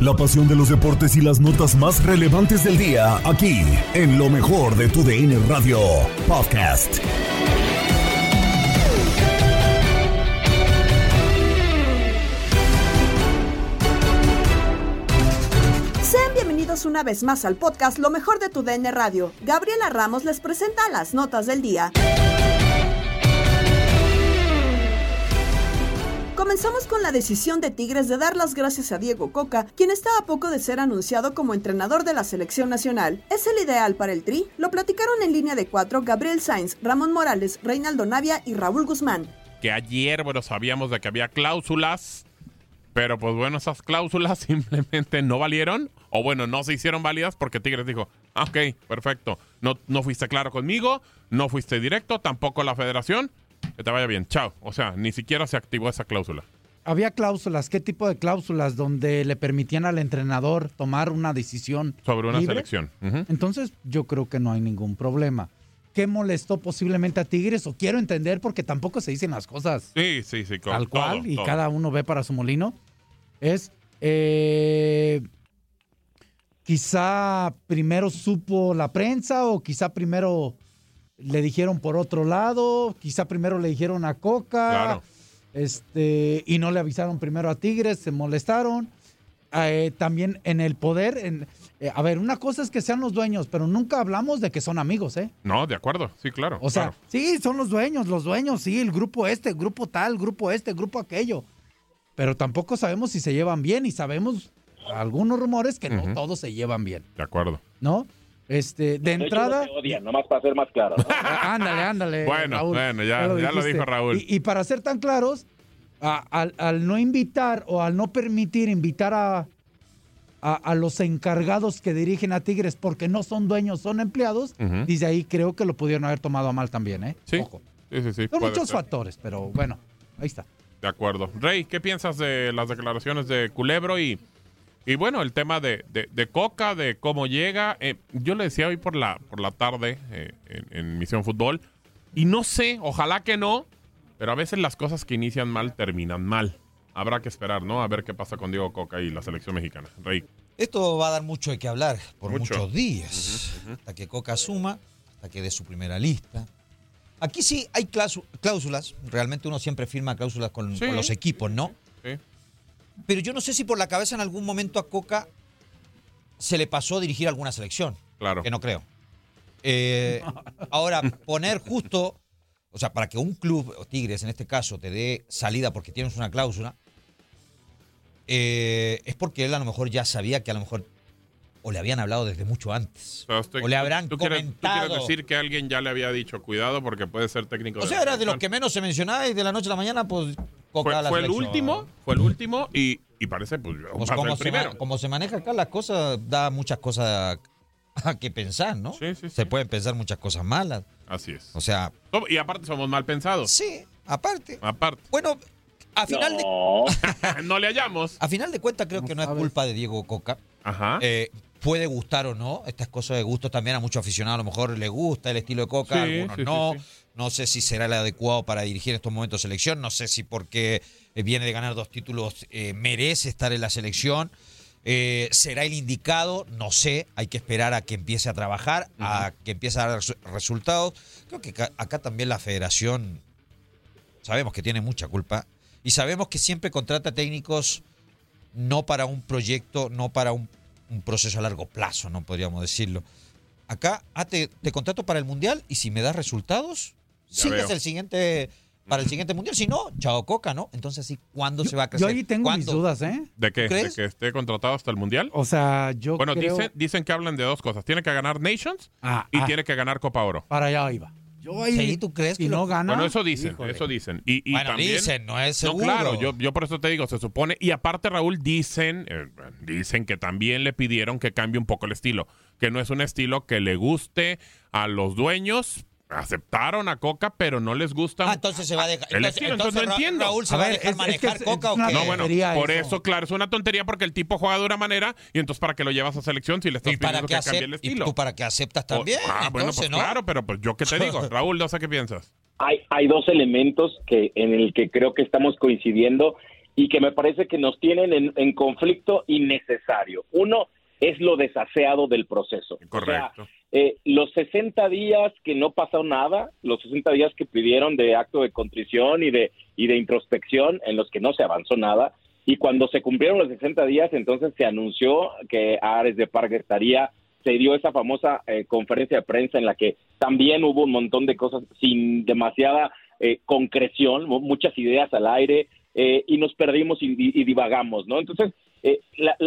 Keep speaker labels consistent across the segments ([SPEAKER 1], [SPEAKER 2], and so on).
[SPEAKER 1] La pasión de los deportes y las notas más relevantes del día, aquí, en lo mejor de tu DN Radio Podcast.
[SPEAKER 2] Sean bienvenidos una vez más al podcast Lo mejor de tu DN Radio. Gabriela Ramos les presenta las notas del día. Comenzamos con la decisión de Tigres de dar las gracias a Diego Coca, quien está a poco de ser anunciado como entrenador de la selección nacional. ¿Es el ideal para el Tri? Lo platicaron en línea de cuatro Gabriel Sainz, Ramón Morales, Reinaldo Navia y Raúl Guzmán.
[SPEAKER 3] Que ayer, bueno, sabíamos de que había cláusulas, pero pues bueno, esas cláusulas simplemente no valieron, o bueno, no se hicieron válidas porque Tigres dijo, ah, ok, perfecto, no, no fuiste claro conmigo, no fuiste directo, tampoco la federación, que te vaya bien, chao. O sea, ni siquiera se activó esa cláusula.
[SPEAKER 4] Había cláusulas, ¿qué tipo de cláusulas? Donde le permitían al entrenador tomar una decisión
[SPEAKER 3] Sobre una
[SPEAKER 4] libre?
[SPEAKER 3] selección.
[SPEAKER 4] Entonces, yo creo que no hay ningún problema. ¿Qué molestó posiblemente a Tigres? O quiero entender porque tampoco se dicen las cosas
[SPEAKER 3] Sí, sí, sí. con
[SPEAKER 4] tal cual
[SPEAKER 3] todo,
[SPEAKER 4] y
[SPEAKER 3] todo.
[SPEAKER 4] cada uno ve para su molino. Es eh, quizá primero supo la prensa o quizá primero le dijeron por otro lado, quizá primero le dijeron a Coca.
[SPEAKER 3] Claro.
[SPEAKER 4] Este, y no le avisaron primero a Tigres, se molestaron. Eh, también en el poder, en, eh, a ver, una cosa es que sean los dueños, pero nunca hablamos de que son amigos, ¿eh?
[SPEAKER 3] No, de acuerdo, sí, claro.
[SPEAKER 4] O sea,
[SPEAKER 3] claro.
[SPEAKER 4] sí, son los dueños, los dueños, sí, el grupo este, el grupo tal, el grupo este, el grupo aquello. Pero tampoco sabemos si se llevan bien y sabemos algunos rumores que no todos se llevan bien,
[SPEAKER 3] de acuerdo.
[SPEAKER 4] ¿no? Este, de entrada.
[SPEAKER 5] odian, nomás para ser más claro. ¿no?
[SPEAKER 4] Ándale, ándale.
[SPEAKER 3] Bueno,
[SPEAKER 4] Raúl,
[SPEAKER 3] bueno, ya- ya lo dijo Raúl.
[SPEAKER 4] Y, y para ser tan claros, a- al, al no invitar o al no permitir invitar a, a, a los encargados que dirigen a Tigres porque no son dueños, son empleados,
[SPEAKER 3] Ujú.
[SPEAKER 4] desde ahí creo que lo pudieron haber tomado a mal también, ¿eh?
[SPEAKER 3] Sí,
[SPEAKER 4] Ojo.
[SPEAKER 3] sí, sí. sí
[SPEAKER 4] Son muchos
[SPEAKER 3] ser.
[SPEAKER 4] factores, pero bueno, ahí está.
[SPEAKER 3] De acuerdo. Rey, ¿qué piensas de las declaraciones de Culebro y, y bueno, el tema de, de- de Coca, de cómo llega? Eh, yo le decía hoy por la, por la tarde eh, en, en Misión Fútbol y no sé, ojalá que no, pero a veces las cosas que inician mal terminan mal. Habrá que esperar, ¿no? A ver qué pasa con Diego Coca y la selección mexicana. Rey.
[SPEAKER 6] Esto va a dar mucho de qué hablar por
[SPEAKER 3] Mucho.
[SPEAKER 6] muchos días, hasta que Coca asuma, hasta que dé su primera lista. Aquí sí hay cláusu- cláusulas, realmente uno siempre firma cláusulas con,
[SPEAKER 3] Sí.
[SPEAKER 6] con los equipos, ¿no?
[SPEAKER 3] Sí.
[SPEAKER 6] Pero yo no sé si por la cabeza en algún momento a Coca se le pasó dirigir alguna selección,
[SPEAKER 3] Claro.
[SPEAKER 6] que no creo. Eh, ahora, poner justo, o sea, para que un club, o Tigres en este caso, te dé salida porque tienes una cláusula, eh, es porque él a lo mejor ya sabía que a lo mejor o le habían hablado desde mucho antes.
[SPEAKER 3] O sea, usted-
[SPEAKER 6] O le habrán
[SPEAKER 3] ¿tú quieres, tú
[SPEAKER 6] comentado.
[SPEAKER 3] quieres decir que alguien ya le había dicho cuidado porque puede ser técnico
[SPEAKER 6] O
[SPEAKER 3] de
[SPEAKER 6] sea,
[SPEAKER 3] la
[SPEAKER 6] era de los
[SPEAKER 3] selección"?
[SPEAKER 6] que menos se mencionaba y de la noche a la mañana, pues, Coca
[SPEAKER 3] Fue,
[SPEAKER 6] a la
[SPEAKER 3] fue el último, fue el último y, y parece pues,
[SPEAKER 6] Pues como
[SPEAKER 3] el
[SPEAKER 6] se,
[SPEAKER 3] primero.
[SPEAKER 6] ma- como se maneja acá las cosas, da muchas cosas a, a que pensar, ¿no?
[SPEAKER 3] Sí, sí, sí.
[SPEAKER 6] Se pueden pensar muchas cosas malas.
[SPEAKER 3] Así es.
[SPEAKER 6] O sea,
[SPEAKER 3] Y aparte somos mal pensados.
[SPEAKER 6] sí, aparte.
[SPEAKER 3] Aparte.
[SPEAKER 6] Bueno, a final, de,
[SPEAKER 3] no le hallamos.
[SPEAKER 6] a final de cuentas creo
[SPEAKER 4] No
[SPEAKER 6] que no es culpa de Diego Coca.
[SPEAKER 3] Ajá.
[SPEAKER 6] Eh, puede gustar o no, estas cosas de gusto también a muchos aficionados a lo mejor le gusta el estilo de Coca,
[SPEAKER 3] Sí,
[SPEAKER 6] algunos
[SPEAKER 3] sí, sí,
[SPEAKER 6] no.
[SPEAKER 3] sí.
[SPEAKER 6] No sé si será el adecuado para dirigir en estos momentos selección, no sé si porque eh, viene de ganar dos títulos eh, merece estar en la selección. Eh, ¿Será el indicado? No sé, hay que esperar a que empiece a trabajar, a que empiece a dar resu- resultados. Creo que acá también la federación sabemos que tiene mucha culpa y sabemos que siempre contrata técnicos no para un proyecto, no para un, un proceso a largo plazo, no podríamos decirlo. Acá, ah, te, te contrato para el mundial y si me das resultados, sigues
[SPEAKER 3] veo.
[SPEAKER 6] el siguiente para el siguiente mundial. Si no, chao coca, ¿no? Entonces, sí, ¿cuándo se va a
[SPEAKER 4] Yo
[SPEAKER 6] crecer?
[SPEAKER 4] ahí tengo mis dudas, ¿eh?
[SPEAKER 3] ¿De qué? ¿De
[SPEAKER 6] crees?
[SPEAKER 3] que esté contratado hasta el Mundial?
[SPEAKER 4] O sea, yo
[SPEAKER 3] Bueno,
[SPEAKER 4] creo...
[SPEAKER 3] dicen, dicen que hablan de dos cosas. Tiene que ganar Nations
[SPEAKER 4] Ah,
[SPEAKER 3] y
[SPEAKER 4] ah,
[SPEAKER 3] tiene que ganar Copa Oro.
[SPEAKER 4] Para allá iba. Yo ahí...
[SPEAKER 6] Sí, ¿tú crees que
[SPEAKER 4] no
[SPEAKER 6] lo-
[SPEAKER 4] gana...
[SPEAKER 3] Bueno, eso dicen,
[SPEAKER 4] híjole.
[SPEAKER 3] eso dicen. Y, y
[SPEAKER 6] Bueno,
[SPEAKER 3] también,
[SPEAKER 6] dicen, no es
[SPEAKER 3] No,
[SPEAKER 6] seguro.
[SPEAKER 3] claro, yo, yo por eso te digo, se supone. Y aparte, Raúl, dicen, eh, dicen que también le pidieron que cambie un poco el estilo. Que no es un estilo que le guste a los dueños. Aceptaron a Coca, pero no les gusta.
[SPEAKER 6] Ah, entonces se va a dejar.
[SPEAKER 3] El
[SPEAKER 6] Entonces,
[SPEAKER 3] estilo, entonces no
[SPEAKER 6] Ra-
[SPEAKER 3] entiendo.
[SPEAKER 6] Raúl se
[SPEAKER 4] A
[SPEAKER 6] va a
[SPEAKER 4] ver,
[SPEAKER 6] dejar
[SPEAKER 4] es- es
[SPEAKER 6] manejar
[SPEAKER 4] que es-
[SPEAKER 6] coca
[SPEAKER 4] es
[SPEAKER 6] o qué?
[SPEAKER 3] no, bueno, por
[SPEAKER 4] eso.
[SPEAKER 3] eso. claro, es una tontería porque el tipo juega de una manera y entonces para qué lo llevas a selección si le estás
[SPEAKER 6] ¿Y para
[SPEAKER 3] pidiendo que cambie el
[SPEAKER 6] acep- y
[SPEAKER 3] estilo.
[SPEAKER 6] tú para qué aceptas también?
[SPEAKER 3] Ah, bueno, pues
[SPEAKER 6] ¿no?
[SPEAKER 3] claro, pero pues yo qué te digo. Raúl, no sé qué piensas.
[SPEAKER 5] hay, hay dos elementos que en el que creo que estamos coincidiendo y que me parece que nos tienen en, en conflicto innecesario. Uno es lo desaseado del proceso. O sea,
[SPEAKER 3] Correcto.
[SPEAKER 5] eh, los 60 días que no pasó nada, los 60 días que pidieron de acto de contrición y de, y de introspección en los que no se avanzó nada, y cuando se cumplieron los 60 días, entonces se anunció que Ares de Parga estaría, se dio esa famosa eh, conferencia de prensa en la que también hubo un montón de cosas sin demasiada eh, concreción, mu- muchas ideas al aire, eh, y nos perdimos y, y- y divagamos, ¿no? Entonces, eh,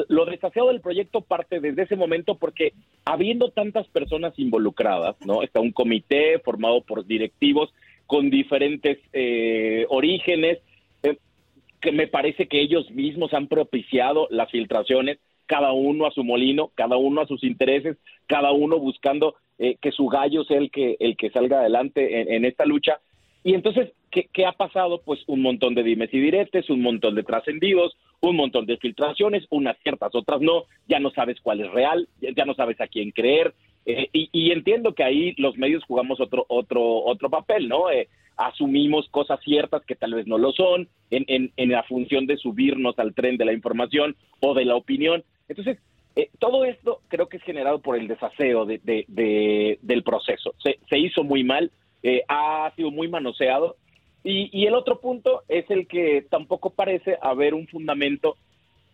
[SPEAKER 5] lo desafiado del proyecto parte desde ese momento porque habiendo tantas personas involucradas, ¿no? Está un comité formado por directivos con diferentes eh, orígenes, eh, que me parece que ellos mismos han propiciado las filtraciones, cada uno a su molino, cada uno a sus intereses, cada uno buscando eh, que su gallo sea el que, el que salga adelante en, en esta lucha. Y entonces, ¿qué, ¿qué ha pasado? Pues un montón de dimes y diretes, un montón de trascendidos, un montón de filtraciones, unas ciertas, otras no, ya no sabes cuál es real, ya no sabes a quién creer, eh, y, y entiendo que ahí los medios jugamos otro, otro, otro papel, ¿no? Eh, asumimos cosas ciertas que tal vez no lo son, en, en, en la función de subirnos al tren de la información o de la opinión. Entonces, eh, todo esto creo que es generado por el desaseo de, de- de- del proceso. Se, se hizo muy mal, eh, ha sido muy manoseado. Y, y el otro punto es el que tampoco parece haber un fundamento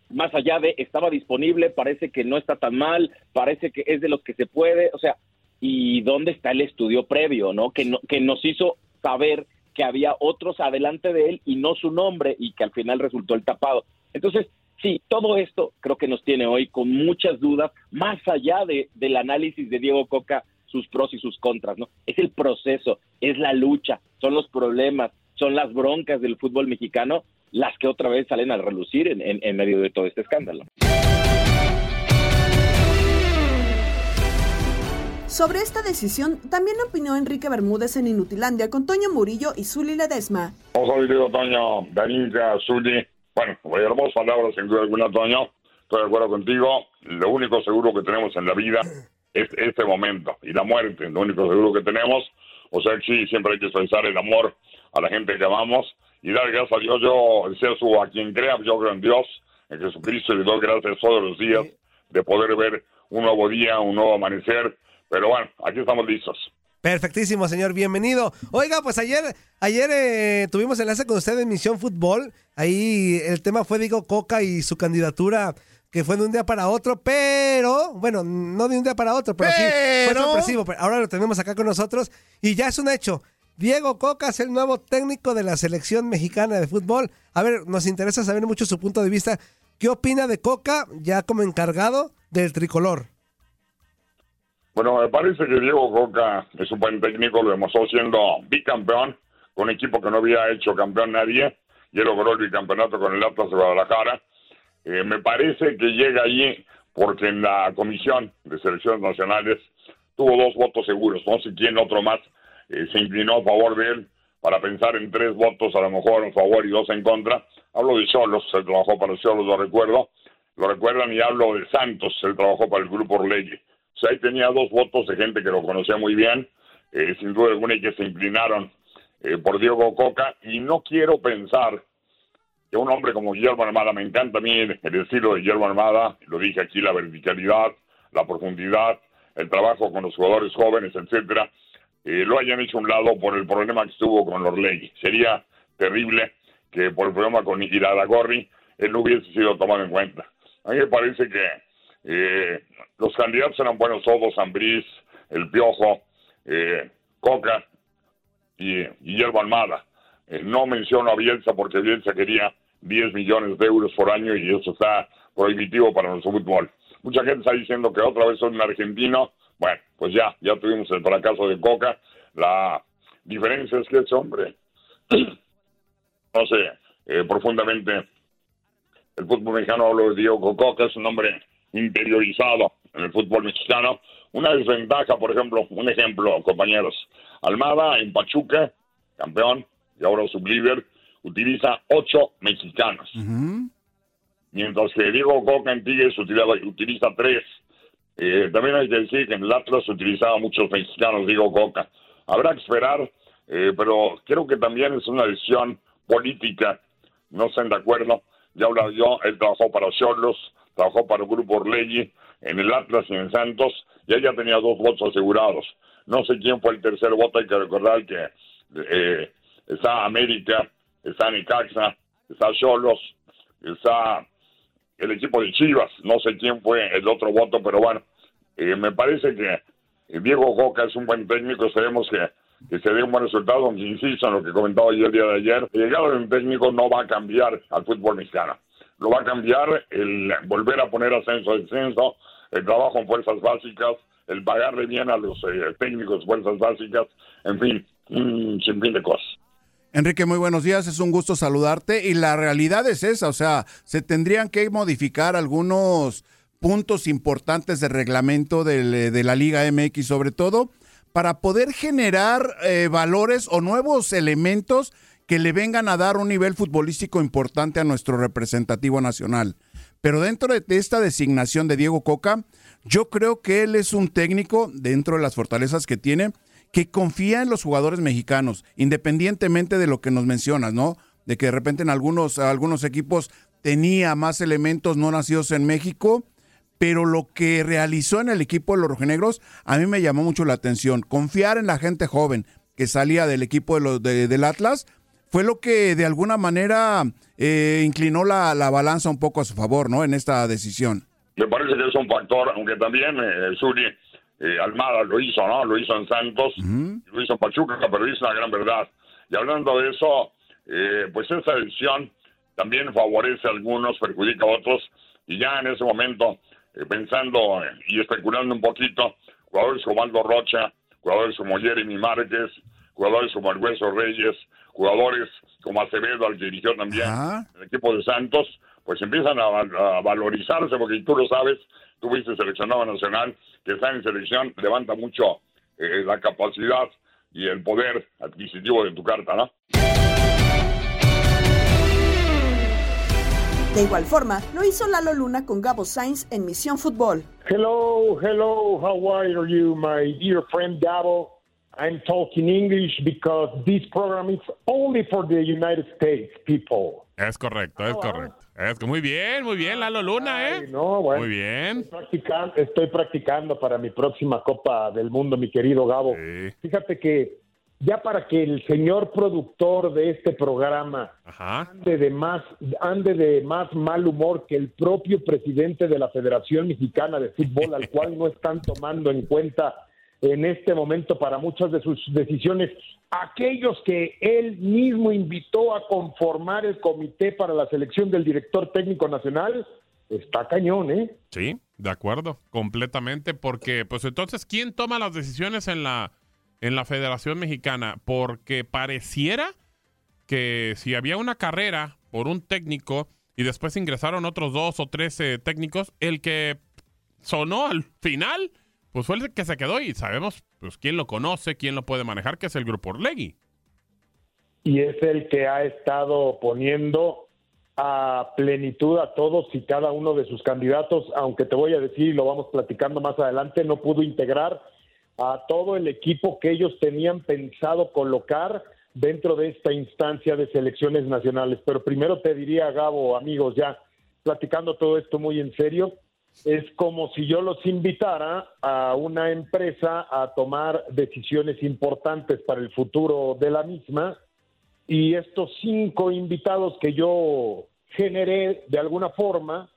[SPEAKER 5] más allá de estaba disponible, parece que no está tan mal, parece que es de los que se puede, o sea, ¿y dónde está el estudio previo, no? Que, no, que nos hizo saber que había otros adelante de él y no su nombre y que al final resultó el tapado. Entonces, sí, todo esto creo que nos tiene hoy con muchas dudas, más allá de, del análisis de Diego Coca, sus pros y sus contras, ¿no? Es el proceso, es la lucha, son los problemas, son las broncas del fútbol mexicano las que otra vez salen a relucir en, en- en medio de todo este escándalo.
[SPEAKER 2] Sobre esta decisión también opinó Enrique Bermúdez en Inutilandia con Toño Murillo y Zuli Ledesma.
[SPEAKER 7] Ojo, querido Toño, Darinka, Zuli. Bueno, hermosas palabras, sin duda alguna, Toño. Estoy de acuerdo contigo. Lo único seguro que tenemos en la vida es este momento y la muerte, lo único seguro que tenemos. O sea sí, siempre hay que expresar el amor a la gente que amamos y dar gracias a Dios. Yo deseo su- a quien crea, yo creo en Dios, en Jesucristo, y le doy gracias todos los días de poder ver un nuevo día, un nuevo amanecer. Pero bueno, aquí estamos listos.
[SPEAKER 8] Perfectísimo, señor, bienvenido. Oiga, pues ayer, ayer eh, tuvimos enlace con usted en Misión Fútbol. Ahí el tema fue Diego Coca y su candidatura que fue de un día para otro, pero, bueno, no de un día para otro, pero, sí, fue sorpresivo. Pero ahora lo tenemos acá con nosotros y ya es un hecho. Diego Coca es el nuevo técnico de la selección mexicana de fútbol. A ver, nos interesa saber mucho su punto de vista. ¿Qué opina de Coca ya como encargado del tricolor?
[SPEAKER 7] Bueno, me parece que Diego Coca es un buen técnico, lo demostró siendo bicampeón con un equipo que no había hecho campeón nadie y él logró el bicampeonato con el Atlas de Guadalajara. Eh, me parece que llega allí porque en la comisión de selecciones nacionales tuvo dos votos seguros, no sé quién otro más eh, se inclinó a favor de él para pensar en tres votos, a lo mejor en favor y dos en contra. Hablo de Cholos, él trabajó para Cholos, lo recuerdo, lo recuerdan y hablo de Santos, él trabajó para el Grupo Orlegui. O sea, ahí tenía dos votos de gente que lo conocía muy bien, eh, sin duda alguna, que se inclinaron eh, por Diego Coca. Y no quiero pensar un hombre como Guillermo Armada, me encanta a mí el, estilo de Guillermo Armada, lo dije aquí, la verticalidad, la profundidad, el trabajo con los jugadores jóvenes, etcétera, eh, lo hayan hecho a un lado por el problema que estuvo con Orlegui. Sería terrible que por el problema con Gorri él no hubiese sido tomado en cuenta. A mí me parece que eh, los candidatos eran buenos todos, Ambriz, El Piojo, eh, Coca y Guillermo Almada. Eh, no menciono a Bielsa porque Bielsa quería 10 millones de euros por año y eso está prohibitivo para nuestro fútbol. Mucha gente está diciendo que otra vez son un argentino. Bueno, pues ya, ya tuvimos el fracaso de Coca. La diferencia es que ese hombre, no sé, eh, profundamente el fútbol mexicano, hablo de Diego Coca, es un hombre interiorizado en el fútbol mexicano. Una desventaja, por ejemplo, un ejemplo, compañeros. Almada en Pachuca, campeón y ahora sublíder, utiliza ocho mexicanos. Mientras que Diego Coca en Tigres utiliza, utiliza tres. Eh, también hay que decir que en el Atlas utilizaba muchos mexicanos, Diego Coca. Habrá que esperar, eh, pero creo que también es una decisión política. No están de acuerdo. Ya hablaba yo, él trabajó para Cholos, trabajó para el Grupo Orlegui, en el Atlas y en Santos, y ella tenía dos votos asegurados. No sé quién fue el tercer voto, hay que recordar que eh, está América, está Nicaxa, está Cholos, está el equipo de Chivas, no sé quién fue el otro voto, pero bueno, eh, me parece que Diego Coca es un buen técnico, sabemos que, que se dé un buen resultado, aunque insisto en lo que comentaba yo el día de ayer, el llegado de un técnico no va a cambiar al fútbol mexicano lo va a cambiar el volver a poner ascenso a descenso, el trabajo en fuerzas básicas, el pagarle bien a los eh, técnicos fuerzas básicas, en fin, un sinfín de cosas.
[SPEAKER 9] Enrique, muy buenos días, es un gusto saludarte y la realidad es esa, o sea, se tendrían que modificar algunos puntos importantes de reglamento de, de la Liga MX sobre todo para poder generar eh, valores o nuevos elementos que le vengan a dar un nivel futbolístico importante a nuestro representativo nacional. Pero dentro de esta designación de Diego Coca, yo creo que él es un técnico, dentro de las fortalezas que tiene, que confía en los jugadores mexicanos, independientemente de lo que nos mencionas, ¿no? De que de repente en algunos, algunos equipos tenía más elementos no nacidos en México, pero lo que realizó en el equipo de los rojinegros a mí me llamó mucho la atención. Confiar en la gente joven que salía del equipo de los, del Atlas fue lo que de alguna manera eh, inclinó la, balanza un poco a su favor, ¿no? En esta decisión.
[SPEAKER 7] Me parece que es un factor, aunque también eh, eh, Almada lo hizo, ¿no? Lo hizo en Santos, lo hizo en Pachuca, pero hizo una gran verdad. Y hablando de eso, eh, pues esa decisión también favorece a algunos, perjudica a otros, y ya en ese momento, pensando y especulando un poquito, jugadores como Aldo Rocha, jugadores como Jeremy Márquez, jugadores como el Hueso Reyes, jugadores como Acevedo, al que dirigió también el equipo de Santos, pues empiezan a, valorizarse, porque tú lo sabes, tú fuiste seleccionado nacional, que está en selección, levanta mucho eh, la capacidad y el poder adquisitivo de tu carta, ¿no?
[SPEAKER 2] De igual forma, lo hizo Lalo Luna con Gabo Sainz en Misión Fútbol.
[SPEAKER 10] Hello, hello, how are you, my dear friend Gabo? I'm talking English because this program is only for the United States people.
[SPEAKER 3] Es correcto, es correcto. Es que muy bien, muy bien, Lalo Luna, ¿eh?
[SPEAKER 10] no, bueno,
[SPEAKER 3] muy bien.
[SPEAKER 10] Estoy practicando, estoy practicando, para mi próxima Copa del Mundo, mi querido Gabo. Fíjate que ya para que el señor productor de este programa ande de más ande de más mal humor que el propio presidente de la Federación Mexicana de Fútbol, al cual no están tomando en cuenta en este momento para muchas de sus decisiones. Aquellos que él mismo invitó a conformar el comité para la selección del director técnico nacional, está cañón, ¿eh?
[SPEAKER 3] Sí, de acuerdo, completamente, porque pues entonces, ¿quién toma las decisiones en la, en la Federación Mexicana? Porque pareciera que si había una carrera por un técnico y después ingresaron otros dos o tres eh, técnicos, el que sonó al final, pues fue el que se quedó y sabemos pues quién lo conoce, quién lo puede manejar, que es el grupo Orlegui.
[SPEAKER 10] Y es el que ha estado poniendo a plenitud a todos y cada uno de sus candidatos, aunque te voy a decir, y lo vamos platicando más adelante, no pudo integrar a todo el equipo que ellos tenían pensado colocar dentro de esta instancia de selecciones nacionales. Pero primero te diría, Gabo, amigos, ya platicando todo esto muy en serio, es como si yo los invitara a una empresa a tomar decisiones importantes para el futuro de la misma. Y estos cinco invitados que yo generé de alguna forma,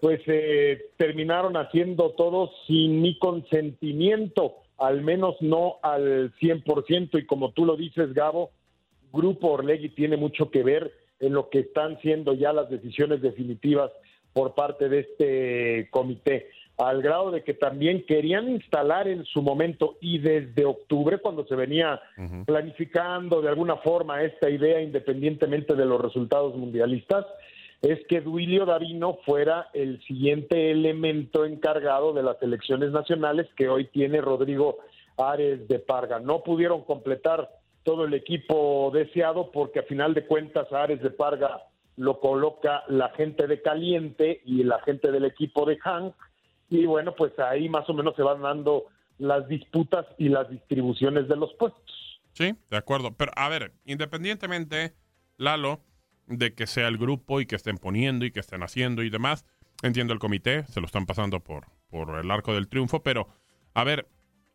[SPEAKER 10] pues eh, terminaron haciendo todos sin mi consentimiento, al menos no al 100%, y como tú lo dices, Gabo, Grupo Orlegui tiene mucho que ver en lo que están siendo ya las decisiones definitivas por parte de este comité, al grado de que también querían instalar en su momento y desde octubre, cuando se venía planificando de alguna forma esta idea, independientemente de los resultados mundialistas, es que Duilio Davino fuera el siguiente elemento encargado de las elecciones nacionales que hoy tiene Rodrigo Ares de Parga. No pudieron completar todo el equipo deseado porque a final de cuentas Ares de Parga lo coloca la gente de Caliente y la gente del equipo de Hank y bueno, pues ahí más o menos se van dando las disputas y las distribuciones de los puestos.
[SPEAKER 3] Sí, de acuerdo. Pero a ver, independientemente, Lalo, de que sea el grupo y que estén poniendo y que estén haciendo y demás, entiendo el comité, se lo están pasando por, por el arco del triunfo, pero a ver,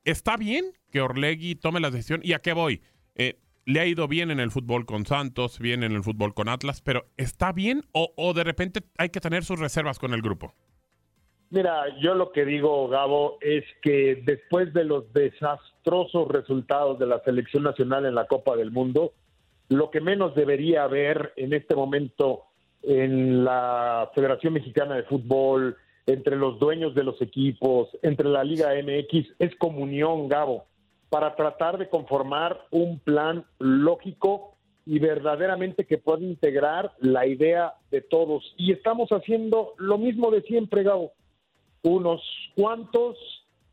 [SPEAKER 3] ¿está bien que Orlegui tome la decisión? ¿Y a qué voy? Eh, le ha ido bien en el fútbol con Santos, bien en el fútbol con Atlas, pero ¿está bien o, de repente hay que tener sus reservas con el grupo?
[SPEAKER 10] Mira, yo lo que digo, Gabo, es que después de los desastrosos resultados de la selección nacional en la Copa del Mundo, lo que menos debería haber en este momento en la Federación Mexicana de Fútbol, entre los dueños de los equipos, entre la Liga MX, es comunión, Gabo para tratar de conformar un plan lógico y verdaderamente que pueda integrar la idea de todos. Y estamos haciendo lo mismo de siempre, Gabo. Unos cuantos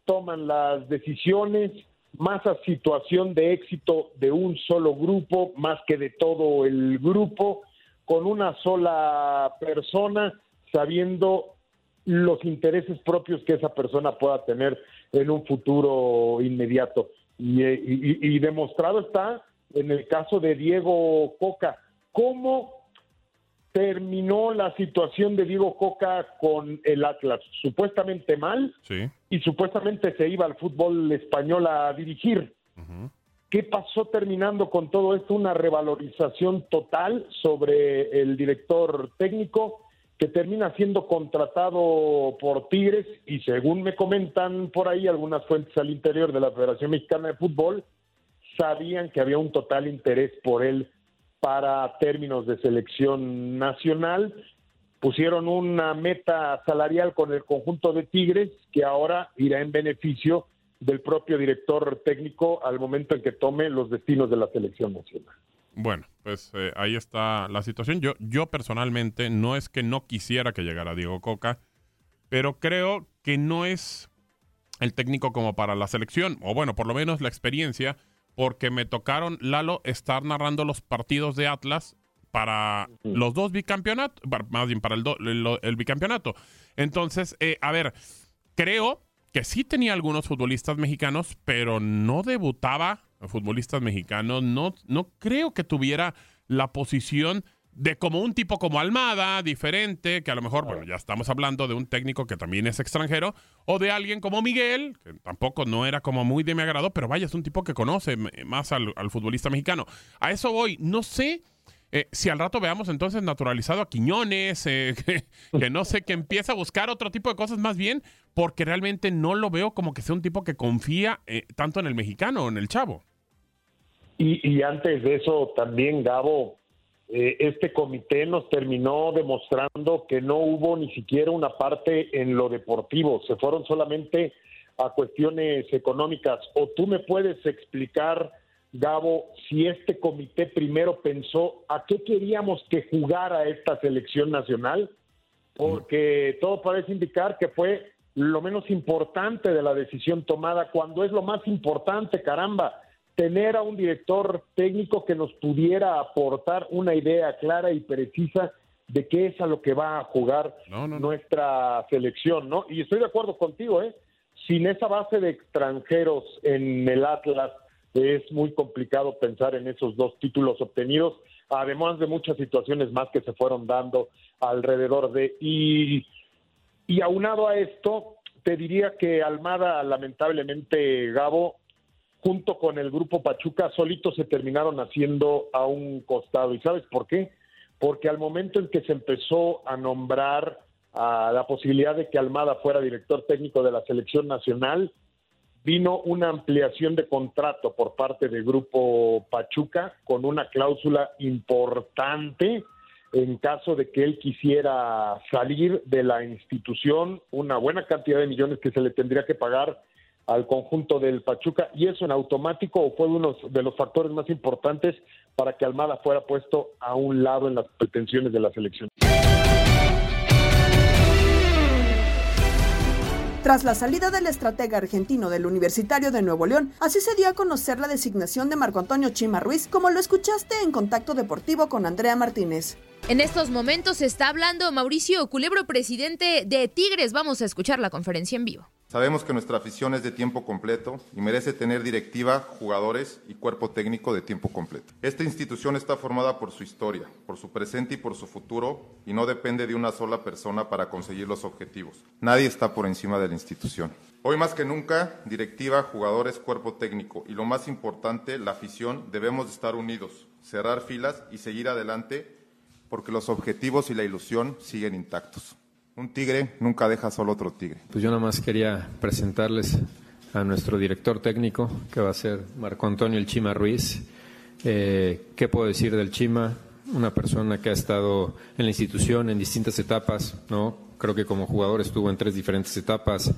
[SPEAKER 10] toman las decisiones más a situación de éxito de un solo grupo, más que de todo el grupo, con una sola persona, sabiendo los intereses propios que esa persona pueda tener en un futuro inmediato. Y, demostrado está en el caso de Diego Coca. ¿Cómo terminó la situación de Diego Coca con el Atlas? Supuestamente mal y supuestamente se iba al fútbol español a dirigir. ¿Qué pasó terminando con todo esto? Una revalorización total sobre el director técnico que termina siendo contratado por Tigres y según me comentan por ahí algunas fuentes al interior de la Federación Mexicana de Fútbol, sabían que había un total interés por él para términos de selección nacional. Pusieron una meta salarial con el conjunto de Tigres que ahora irá en beneficio del propio director técnico al momento en que tome los destinos de la selección nacional.
[SPEAKER 3] Bueno, pues eh, ahí está la situación. Yo, yo personalmente no es que no quisiera que llegara Diego Coca, pero creo que no es el técnico como para la selección, o bueno, por lo menos la experiencia, porque me tocaron, Lalo, estar narrando los partidos de Atlas para los dos bicampeonatos, más bien para el, el, bicampeonato. Entonces, eh, a ver, creo que sí tenía algunos futbolistas mexicanos, pero no debutaba futbolistas mexicanos, no, no creo que tuviera la posición de como un tipo como Almada, diferente, que a lo mejor, bueno, ya estamos hablando de un técnico que también es extranjero, o de alguien como Miguel, que tampoco no era como muy de mi agrado, pero vaya, es un tipo que conoce más al, futbolista mexicano. A eso voy, no sé Eh, si al rato veamos entonces naturalizado a Quiñones, eh, que, no sé, que empieza a buscar otro tipo de cosas más bien, porque realmente no lo veo como que sea un tipo que confía eh, tanto en el mexicano o en el chavo.
[SPEAKER 10] Y, y antes de eso también, Gabo, este comité nos terminó demostrando que no hubo ni siquiera una parte en lo deportivo, se fueron solamente a cuestiones económicas. ¿O tú me puedes explicar? Gabo, si este comité primero pensó a qué queríamos que jugara esta selección nacional, porque todo parece indicar que fue lo menos importante de la decisión tomada, cuando es lo más importante, caramba, tener a un director técnico que nos pudiera aportar una idea clara y precisa de qué es a lo que va a jugar nuestra selección, ¿no? Y estoy de acuerdo contigo, ¿eh? Sin esa base de extranjeros en el Atlas, es muy complicado pensar en esos dos títulos obtenidos, además de muchas situaciones más que se fueron dando alrededor de... Y, y aunado a esto, te diría que Almada, lamentablemente, Gabo, junto con el grupo Pachuca, solitos se terminaron haciendo a un costado. ¿Y sabes por qué? Porque al momento en que se empezó a nombrar a la posibilidad de que Almada fuera director técnico de la selección nacional, vino una ampliación de contrato por parte del grupo Pachuca con una cláusula importante en caso de que él quisiera salir de la institución, una buena cantidad de millones que se le tendría que pagar al conjunto del Pachuca y eso en automático fue uno de los factores más importantes para que Almada fuera puesto a un lado en las pretensiones de la selección.
[SPEAKER 2] Tras la salida del estratega argentino del Universitario de Nuevo León, así se dio a conocer la designación de Marco Antonio Chima Ruiz, como lo escuchaste en Contacto Deportivo con Andrea Martínez.
[SPEAKER 11] En estos momentos está hablando Mauricio Culebro, presidente de Tigres. Vamos a escuchar la conferencia en vivo.
[SPEAKER 12] Sabemos que nuestra afición es de tiempo completo y merece tener directiva, jugadores y cuerpo técnico de tiempo completo. Esta institución está formada por su historia, por su presente y por su futuro y no depende de una sola persona para conseguir los objetivos. Nadie está por encima de la institución. Hoy más que nunca, directiva, jugadores, cuerpo técnico y lo más importante, la afición, debemos estar unidos, cerrar filas y seguir adelante porque los objetivos y la ilusión siguen intactos. Un tigre nunca deja solo otro tigre.
[SPEAKER 13] Pues yo nada más quería presentarles a nuestro director técnico, que va a ser Marco Antonio El Chima Ruiz. Eh, ¿Qué puedo decir del Chima? Una persona que ha estado en la institución en distintas etapas, ¿no? Creo que como jugador estuvo en tres diferentes etapas.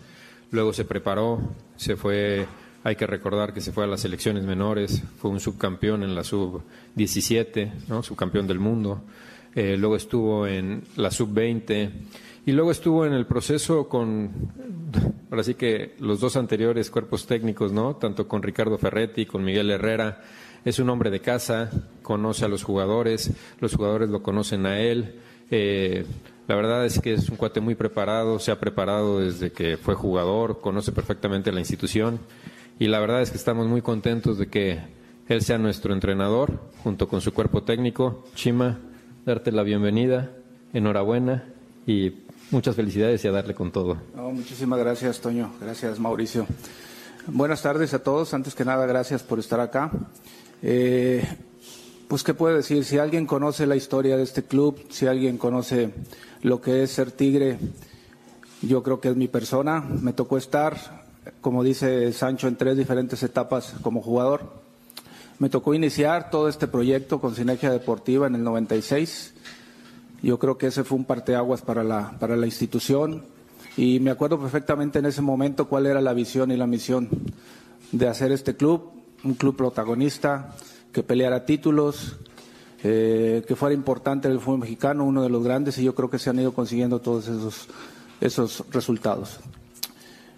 [SPEAKER 13] Luego se preparó, se fue hay que recordar que se fue a las selecciones menores, fue un subcampeón en la sub-17, ¿no? subcampeón del mundo. Eh, luego estuvo en la sub-20 y luego estuvo en el proceso con, ahora sí que los dos anteriores cuerpos técnicos, ¿no? Tanto con Ricardo Ferretti, con Miguel Herrera. Es un hombre de casa, conoce a los jugadores, los jugadores lo conocen a él. Eh, la verdad es que es un cuate muy preparado, se ha preparado desde que fue jugador, conoce perfectamente la institución y la verdad es que estamos muy contentos de que él sea nuestro entrenador junto con su cuerpo técnico. Chima, darte la bienvenida, enhorabuena y Muchas felicidades y a darle con todo.
[SPEAKER 14] muchísimas gracias, Toño. Gracias, Mauricio. Buenas tardes a todos. Antes que nada, gracias por estar acá. Eh, pues, ¿qué puedo decir? Si alguien conoce la historia de este club, si alguien conoce lo que es ser tigre, yo creo que es mi persona. Me tocó estar, como dice Sancho, en tres diferentes etapas como jugador. Me tocó iniciar todo este proyecto con Sinergia Deportiva en el 96 yo creo que ese fue un parteaguas para la, para la institución y me acuerdo perfectamente en ese momento cuál era la visión y la misión de hacer este club, un club protagonista, que peleara títulos, eh, que fuera importante el fútbol mexicano, uno de los grandes, y yo creo que se han ido consiguiendo todos esos, esos resultados.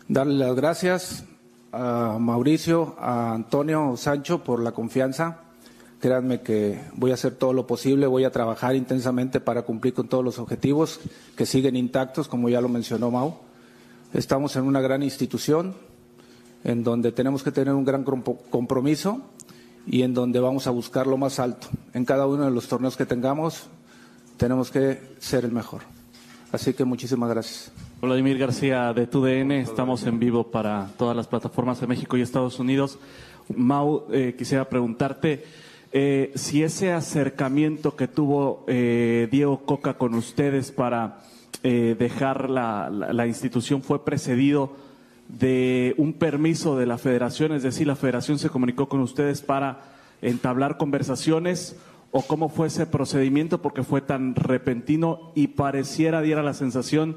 [SPEAKER 14] Darle las gracias a Mauricio, a Antonio Sancho por la confianza Créanme que voy a hacer todo lo posible, voy a trabajar intensamente para cumplir con todos los objetivos que siguen intactos, como ya lo mencionó Mau. Estamos en una gran institución en donde tenemos que tener un gran compromiso y en donde vamos a buscar lo más alto. En cada uno de los torneos que tengamos tenemos que ser el mejor. Así que muchísimas gracias.
[SPEAKER 15] Vladimir García de TUDN, estamos en vivo para todas las plataformas de México y Estados Unidos. Mau, eh, quisiera preguntarte, eh, si ese acercamiento que tuvo eh, Diego Coca con ustedes para eh, dejar la, la, institución fue precedido de un permiso de la federación, es decir, la federación se comunicó con ustedes para entablar conversaciones o cómo fue ese procedimiento porque fue tan repentino y pareciera diera la sensación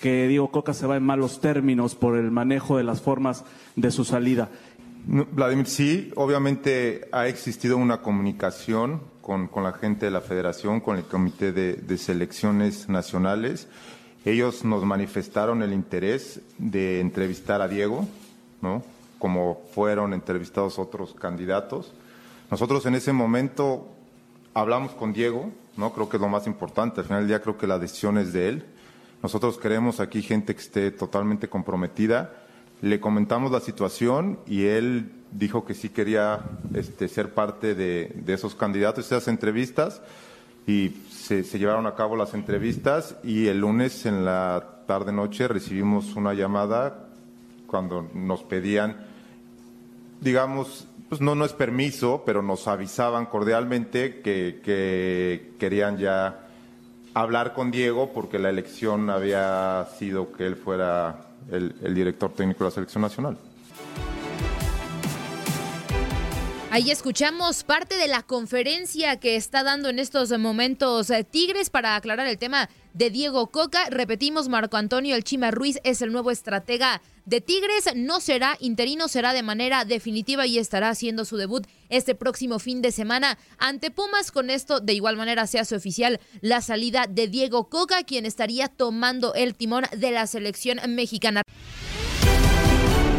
[SPEAKER 15] que Diego Coca se va en malos términos por el manejo de las formas de su salida.
[SPEAKER 12] Vladimir, sí, obviamente ha existido una comunicación con, la gente de la federación, con el comité de, selecciones nacionales. Ellos nos manifestaron el interés de entrevistar a Diego, ¿no? como fueron entrevistados otros candidatos. Nosotros en ese momento hablamos con Diego, ¿no? creo que es lo más importante, al final del día creo que la decisión es de él. Nosotros queremos aquí gente que esté totalmente comprometida. Le comentamos la situación y él dijo que sí quería este, ser parte de, esos candidatos, esas entrevistas, y se, llevaron a cabo las entrevistas y el lunes en la tarde-noche recibimos una llamada cuando nos pedían, digamos, pues no, no es permiso, pero nos avisaban cordialmente que querían ya hablar con Diego porque la elección había sido que él fuera el, director técnico de la selección nacional.
[SPEAKER 11] Ahí escuchamos parte de la conferencia que está dando en estos momentos eh, Tigres para aclarar el tema de Diego Coca. Repetimos, Marco Antonio El Chima Ruiz es el nuevo estratega de Tigres. No será interino, será de manera definitiva y estará haciendo su debut este próximo fin de semana ante Pumas. Con esto, de igual manera, se hace oficial la salida de Diego Coca, quien estaría tomando el timón de la selección mexicana.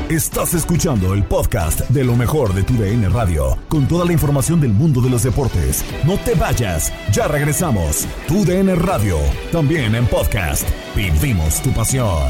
[SPEAKER 1] Estás escuchando el podcast de lo mejor de tu DN Radio, con toda la información del mundo de los deportes. No te vayas, ya regresamos. Tu DN Radio, también en podcast. Vivimos tu pasión.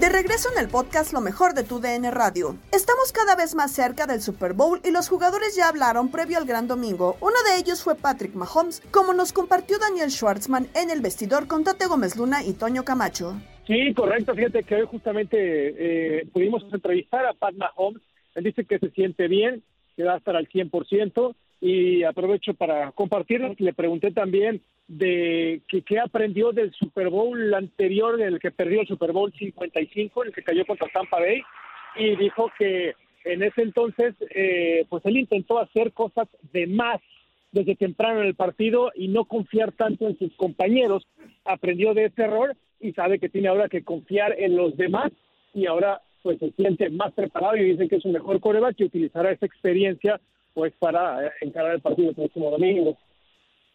[SPEAKER 2] De regreso en el podcast Lo mejor de tu DN Radio. Estamos cada vez más cerca del Super Bowl y los jugadores ya hablaron previo al gran domingo. Uno de ellos fue Patrick Mahomes, como nos compartió Daniel Schwartzman en el vestidor con Tate Gómez Luna y Toño Camacho.
[SPEAKER 16] Sí, correcto. Fíjate que hoy justamente eh, pudimos entrevistar a Pat Mahomes. Él dice que se siente bien, que va a estar al 100% y aprovecho para compartir. Le pregunté también de que qué aprendió del Super Bowl anterior, el que perdió el Super Bowl 55, el que cayó contra Tampa Bay, y dijo que en ese entonces, eh, pues él intentó hacer cosas de más desde temprano en el partido y no confiar tanto en sus compañeros. Aprendió de ese error y sabe que tiene ahora que confiar en los demás y ahora pues se siente más preparado y dice que es un mejor coreback que utilizará esa experiencia pues para encarar el partido el próximo domingo.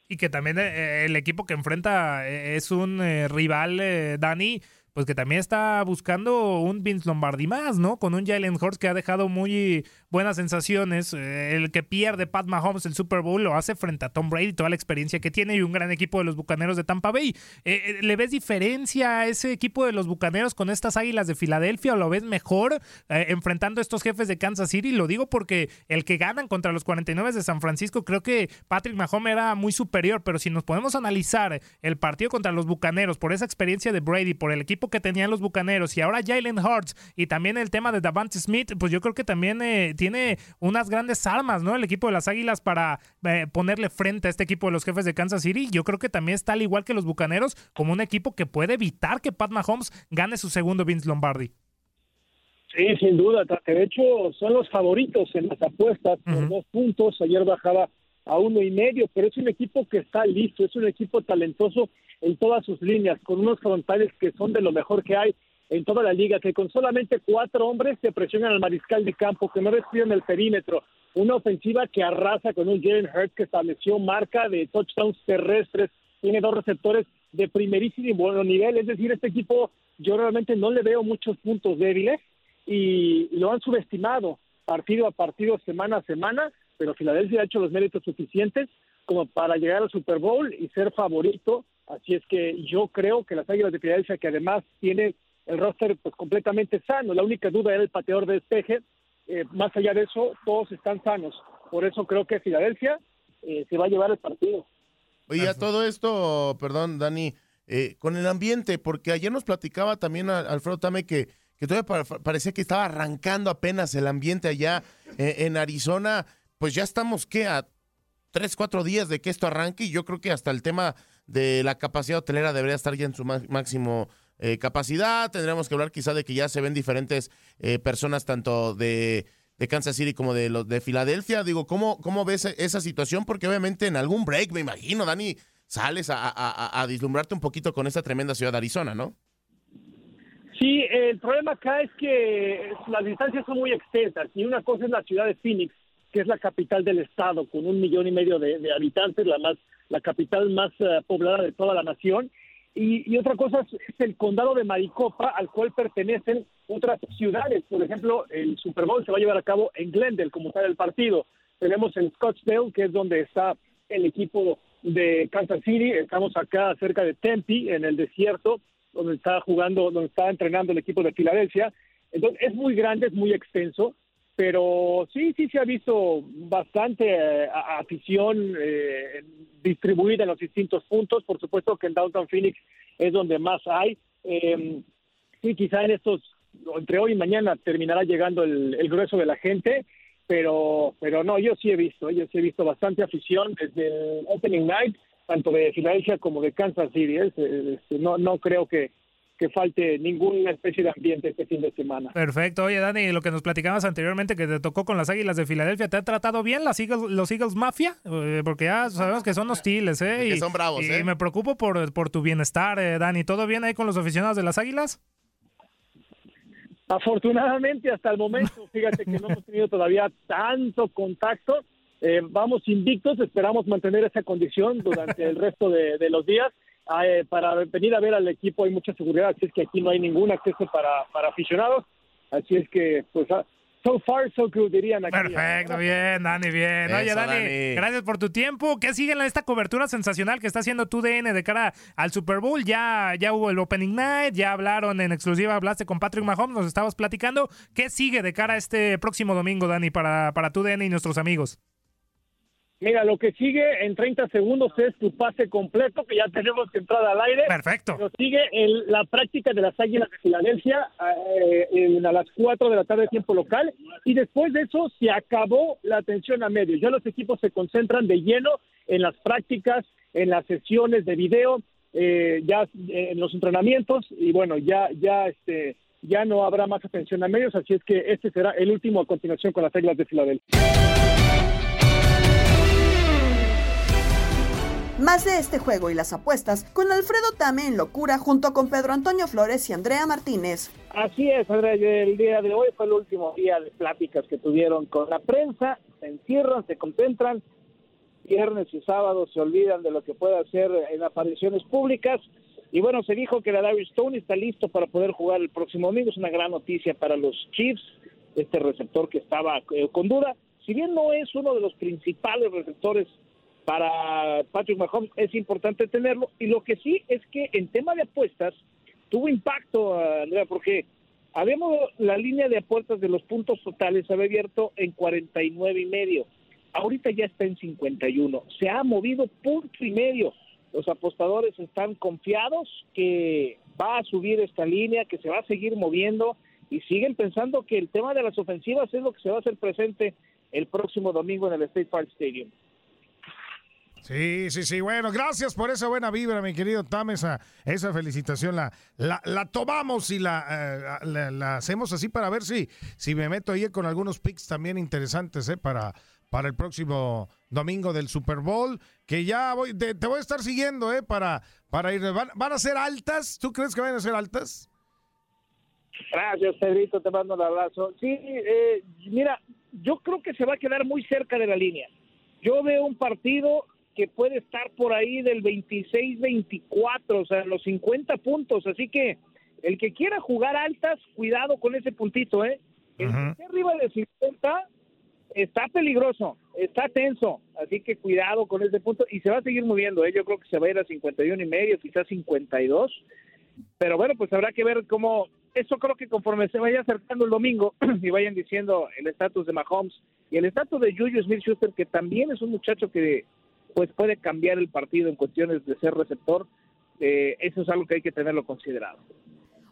[SPEAKER 17] Y que también eh, el equipo que enfrenta eh, es un eh, rival, Dani, pues que también está buscando un Vince Lombardi más, ¿no? Con un Jalen Hurts que ha dejado muy buenas sensaciones. Eh, el que pierde Pat Mahomes el Super Bowl lo hace frente a Tom Brady, toda la experiencia que tiene y un gran equipo de los Bucaneros de Tampa Bay. Eh, eh, ¿Le ves diferencia a ese equipo de los Bucaneros con estas Águilas de Filadelfia o lo ves mejor enfrentando a estos jefes de Kansas City? Lo digo porque el que ganan contra los 49 de San Francisco, creo que Patrick Mahomes era muy superior, pero si nos podemos analizar el partido contra los Bucaneros por esa experiencia de Brady, por el equipo que tenían los Bucaneros y ahora Jalen Hurts y también el tema de Davante Smith, pues yo creo que también tiene unas grandes armas, ¿no? El equipo de las Águilas para eh, ponerle frente a este equipo de los jefes de Kansas City. Yo creo que también está al igual que los Bucaneros como un equipo que puede evitar que Pat Mahomes gane su segundo Vince Lombardi.
[SPEAKER 16] Sí, sin duda. De hecho, son los favoritos en las apuestas por dos puntos. Ayer bajaba a uno y medio, pero es un equipo que está listo, es un equipo talentoso en todas sus líneas, con unos frontales que son de lo mejor que hay en toda la liga, que con solamente cuatro hombres se presionan al mariscal de campo, que no despiden el perímetro, una ofensiva que arrasa con un Jalen Hurts que estableció marca de touchdowns terrestres, tiene dos receptores de primerísimo nivel, es decir, este equipo yo realmente no le veo muchos puntos débiles y lo han subestimado partido a partido, semana a semana, pero Filadelfia ha hecho los méritos suficientes como para llegar al Super Bowl y ser favorito. Así es que yo creo que las Águilas de Filadelfia, que además tiene el roster pues completamente sano, la única duda era el pateador de despeje, eh, más allá de eso, todos están sanos. Por eso creo que Filadelfia eh, se va a llevar el partido.
[SPEAKER 18] Oye, a todo esto, perdón, Dani, eh, con el ambiente, porque ayer nos platicaba también Alfredo Tame que, que todavía parecía que estaba arrancando apenas el ambiente allá en Arizona. Pues ya estamos, ¿qué? A tres, cuatro días de que esto arranque y yo creo que hasta el tema de la capacidad hotelera debería estar ya en su máximo eh, capacidad. Tendremos que hablar quizá de que ya se ven diferentes eh, personas tanto de, Kansas City como de los de Filadelfia. Digo, ¿cómo, ¿cómo ves esa situación? Porque obviamente en algún break, me imagino, Dani, sales a, a, a dislumbrarte un poquito con esta tremenda ciudad de Arizona, ¿no?
[SPEAKER 16] Sí, el problema acá es que las distancias son muy extensas y una cosa es la ciudad de Phoenix, que es la capital del estado, con un millón y medio de, habitantes, la más, la capital más eh, poblada de toda la nación, y, otra cosa es, el condado de Maricopa, al cual pertenecen otras ciudades. Por ejemplo, el Super Bowl se va a llevar a cabo en Glendale, como está el partido. Tenemos en Scottsdale, que es donde está el equipo de Kansas City. Estamos acá cerca de Tempe, en el desierto, donde está jugando, donde está entrenando el equipo de Filadelfia. Entonces, es muy grande, es muy extenso pero sí, sí se ha visto bastante eh, afición eh, distribuida en los distintos puntos. Por supuesto que en Downtown Phoenix es donde más hay. Eh, sí, quizá en estos, entre hoy y mañana terminará llegando el, grueso de la gente, pero, pero no, yo sí he visto, yo sí he visto bastante afición desde el Opening Night, tanto de Filadelfia como de Kansas City. Este, no, no creo que, que falte ninguna especie de ambiente este fin de semana.
[SPEAKER 17] Perfecto. Oye, Dani, lo que nos platicabas anteriormente que te tocó con las Águilas de Filadelfia, ¿te ha tratado bien las Eagles, los Eagles Mafia? Eh, porque ya sabemos que son hostiles, ¿eh?
[SPEAKER 18] Y, que son bravos,
[SPEAKER 17] y
[SPEAKER 18] ¿eh?
[SPEAKER 17] me preocupo por, por tu bienestar, eh, Dani. ¿Todo bien ahí con los aficionados de las Águilas?
[SPEAKER 16] Afortunadamente, hasta el momento, fíjate que no hemos tenido todavía tanto contacto. Eh, vamos invictos, esperamos mantener esa condición durante el resto de, de los días. Eh, para venir a ver al equipo hay mucha seguridad, así es que aquí no hay ningún acceso para, para aficionados, así es que pues ah, so far so good dirían aquí.
[SPEAKER 17] Perfecto, bien, Dani, bien. Oye, Dani, gracias por tu tiempo. ¿Qué sigue en esta cobertura sensacional que está haciendo tu DN de cara al Super Bowl? Ya, ya hubo el Opening Night, ya hablaron en exclusiva, hablaste con Patrick Mahomes, nos estabas platicando. ¿Qué sigue de cara a este próximo domingo, Dani, para, para tu DN y nuestros amigos?
[SPEAKER 16] Mira, lo que sigue en 30 segundos es tu pase completo, que ya tenemos que entrar al aire.
[SPEAKER 17] Perfecto.
[SPEAKER 16] Pero sigue la práctica de las Águilas de Filadelfia eh, a las 4 de la tarde, tiempo local. Y después de eso se acabó la atención a medios. Ya los equipos se concentran de lleno en las prácticas, en las sesiones de video, eh, ya en los entrenamientos. Y bueno, ya, ya, este, ya no habrá más atención a medios. Así es que este será el último a continuación con las Águilas de Filadelfia.
[SPEAKER 2] Más de este juego y las apuestas con Alfredo Tame en Locura junto con Pedro Antonio Flores y Andrea Martínez.
[SPEAKER 16] Así es, Andrea, el día de hoy fue el último día de pláticas que tuvieron con la prensa, se encierran, se concentran, viernes y sábado se olvidan de lo que pueda hacer en apariciones públicas. Y bueno, se dijo que la Darius Stone está listo para poder jugar el próximo domingo. Es una gran noticia para los Chiefs, este receptor que estaba eh, con duda. Si bien no es uno de los principales receptores para Patrick Mahomes es importante tenerlo. Y lo que sí es que en tema de apuestas tuvo impacto, Andrea, porque habíamos la línea de apuestas de los puntos totales había abierto en 49 y medio. Ahorita ya está en 51. Se ha movido punto y medio. Los apostadores están confiados que va a subir esta línea, que se va a seguir moviendo y siguen pensando que el tema de las ofensivas es lo que se va a hacer presente el próximo domingo en el State Park Stadium.
[SPEAKER 19] Sí, sí, sí. Bueno, gracias por esa buena vibra, mi querido Tam. Esa, felicitación la, la, tomamos y la, eh, la, hacemos así para ver si, si me meto ahí con algunos picks también interesantes eh, para, para el próximo domingo del Super Bowl. Que ya voy, te, voy a estar siguiendo eh, para, para ir. ¿Van, ¿Van, a ser altas? ¿Tú crees que van a ser altas?
[SPEAKER 16] Gracias, Pedrito. Te mando un abrazo. Sí, eh, mira, yo creo que se va a quedar muy cerca de la línea. Yo veo un partido que puede estar por ahí del 26-24, o sea, los 50 puntos. Así que
[SPEAKER 20] El que quiera jugar altas, cuidado con ese puntito, ¿eh? El que esté arriba de 50 está peligroso, está tenso, así que cuidado con ese punto y se va a seguir moviendo, ¿eh? Yo creo que se va a ir a 51 y medio, quizás 52. Pero bueno, pues habrá que ver cómo eso creo que conforme se vaya acercando el domingo y vayan diciendo el estatus de Mahomes y el estatus de Juju Smith-Schuster que también es un muchacho que pues puede cambiar el partido en cuestiones de ser receptor, eh, eso es algo que hay que tenerlo considerado.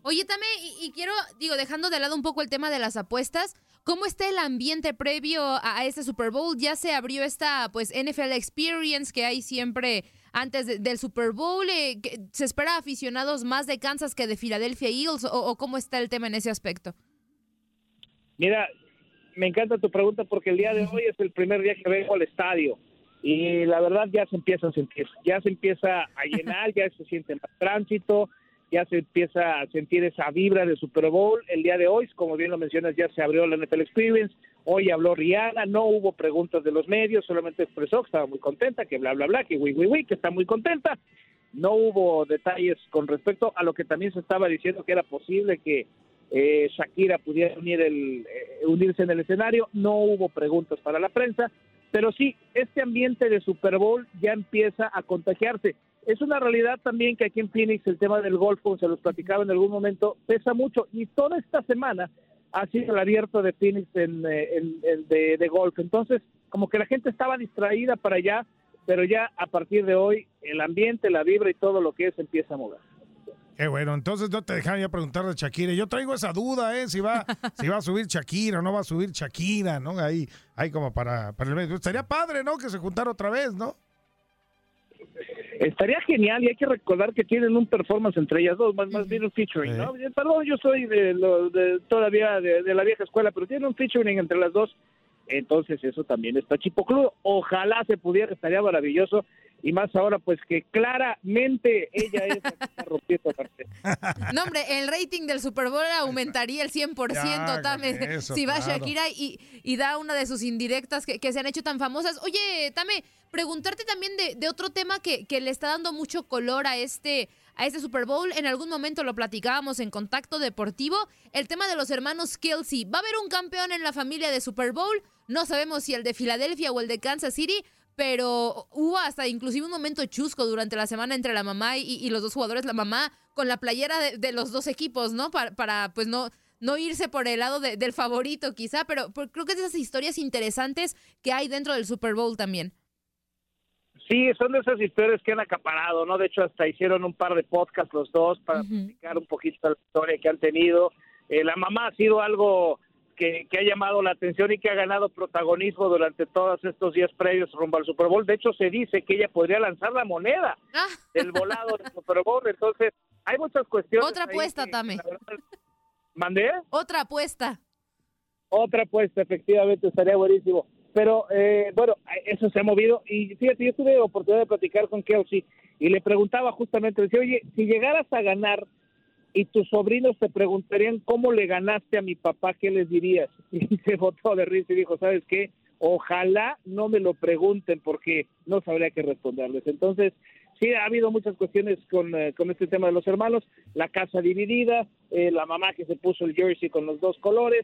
[SPEAKER 11] Oye, Tame, y, y, quiero, digo, dejando de lado un poco el tema de las apuestas, ¿cómo está el ambiente previo a, a este Super Bowl? Ya se abrió esta, pues, NFL Experience que hay siempre antes de, del Super Bowl. Eh, ¿Se espera aficionados más de Kansas que de Philadelphia Eagles? O, ¿O cómo está el tema en ese aspecto?
[SPEAKER 20] Mira, me encanta tu pregunta porque el día de hoy es el primer día que vengo al estadio y la verdad ya se empieza a sentir, ya se empieza a llenar, ya se siente más tránsito, ya se empieza a sentir esa vibra de Super Bowl. El día de hoy, como bien lo mencionas, ya se abrió la NFL Experience. Hoy habló Rihanna, no hubo preguntas de los medios, solamente expresó que estaba muy contenta, que bla, bla, bla, que wi, wi, que está muy contenta. No hubo detalles con respecto a lo que también se estaba diciendo que era posible que eh, Shakira pudiera unir el, eh, unirse en el escenario. No hubo preguntas para la prensa, pero sí, este ambiente de Super Bowl ya empieza a contagiarse. Es una realidad también que aquí en Phoenix el tema del golf, como se los platicaba en algún momento, pesa mucho y toda esta semana ha sido el abierto de Phoenix en, eh, en de, de golf. Entonces, como que la gente estaba distraída para allá, pero ya a partir de hoy el ambiente, la vibra y todo lo que es empieza a mover.
[SPEAKER 19] Qué bueno, entonces no te dejaron ya preguntar de Shakira. Yo traigo esa duda, ¿eh? Si va, si va a subir Shakira o no va a subir Shakira, ¿no? Ahí, ahí como para, para el medio. Estaría padre, ¿no? Que se juntara otra vez, ¿no?
[SPEAKER 20] Estaría genial y hay que recordar que tienen un performance entre ellas dos, más, más bien un featuring, ¿no? Perdón, yo soy de, lo, de todavía de, de, la vieja escuela, pero tienen un featuring entre las dos, entonces eso también está chipocludo. Ojalá se pudiera, estaría maravilloso y más ahora pues que claramente ella es la que está rompiendo
[SPEAKER 11] No, hombre, el rating del Super Bowl aumentaría el 100%,
[SPEAKER 19] Ya,
[SPEAKER 11] Tame,
[SPEAKER 19] eso,
[SPEAKER 11] si va
[SPEAKER 19] claro.
[SPEAKER 11] Shakira y, y da una de sus indirectas que, que se han hecho tan famosas. Oye, Tame, preguntarte también de, de otro tema que, que le está dando mucho color a este, a este Super Bowl. En algún momento lo platicábamos en Contacto Deportivo. El tema de los hermanos Kelsey. ¿Va a haber un campeón en la familia de Super Bowl? No sabemos si el de Filadelfia o el de Kansas City, pero hubo hasta inclusive un momento chusco durante la semana entre la mamá y, y los dos jugadores, la mamá con la playera de, de los dos equipos, ¿no? Para, para pues no, no irse por el lado de- del favorito quizá, pero, pero creo que es de esas historias interesantes que hay dentro del Super Bowl también.
[SPEAKER 20] Sí, son de esas historias que han acaparado, ¿no? De hecho, hasta hicieron un par de podcasts los dos para platicar un poquito la historia que han tenido. Eh, la mamá ha sido algo que, que ha llamado la atención y que ha ganado protagonismo durante todos estos días previos rumbo al Super Bowl. De hecho, se dice que ella podría lanzar la moneda del volado del Super Bowl. Entonces, hay muchas cuestiones.
[SPEAKER 11] Otra apuesta,
[SPEAKER 20] que,
[SPEAKER 11] Tame.
[SPEAKER 20] la verdad, ¿Mandé?
[SPEAKER 11] Otra apuesta.
[SPEAKER 20] Otra apuesta, efectivamente, estaría buenísimo. Pero eh, bueno, eso se ha movido. Y fíjate, yo tuve oportunidad de platicar con Kelsey y le preguntaba justamente, decía, oye, si llegaras a ganar y tus sobrinos te preguntarían cómo le ganaste a mi papá, ¿qué les dirías? Y se botó de risa y dijo, ¿sabes qué? Ojalá no me lo pregunten porque no sabría qué responderles. Entonces, sí, ha habido muchas cuestiones con, eh, con este tema de los hermanos, la casa dividida, eh, la mamá que se puso el jersey con los dos colores.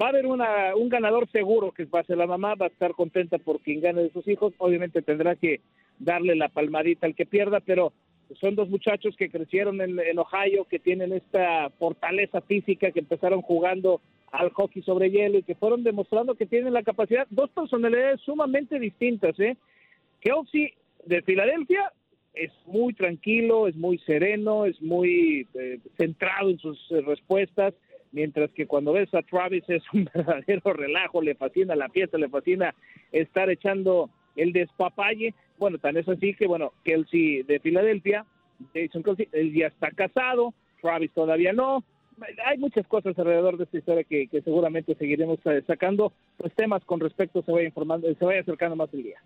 [SPEAKER 20] Va a haber una, un ganador seguro que va a ser la mamá, va a estar contenta por quien gane de sus hijos. Obviamente tendrá que darle la palmadita al que pierda, pero son dos muchachos que crecieron en, en Ohio, que tienen esta fortaleza física, que empezaron jugando al hockey sobre hielo y que fueron demostrando que tienen la capacidad, dos personalidades sumamente distintas, ¿eh? Kelsey de Filadelfia es muy tranquilo, es muy sereno, es muy eh, centrado en sus eh, respuestas, mientras que cuando ves a Travis es un verdadero relajo, le fascina la fiesta, le fascina estar echando el despapalle. Bueno, tan es así que, bueno, Kelsey de Filadelfia, Jason Kelsey, él ya está casado, Travis todavía no. Hay muchas cosas alrededor de esta historia que, que seguramente seguiremos eh, sacando, pues temas con respecto se vaya informando, se vaya acercando más el día.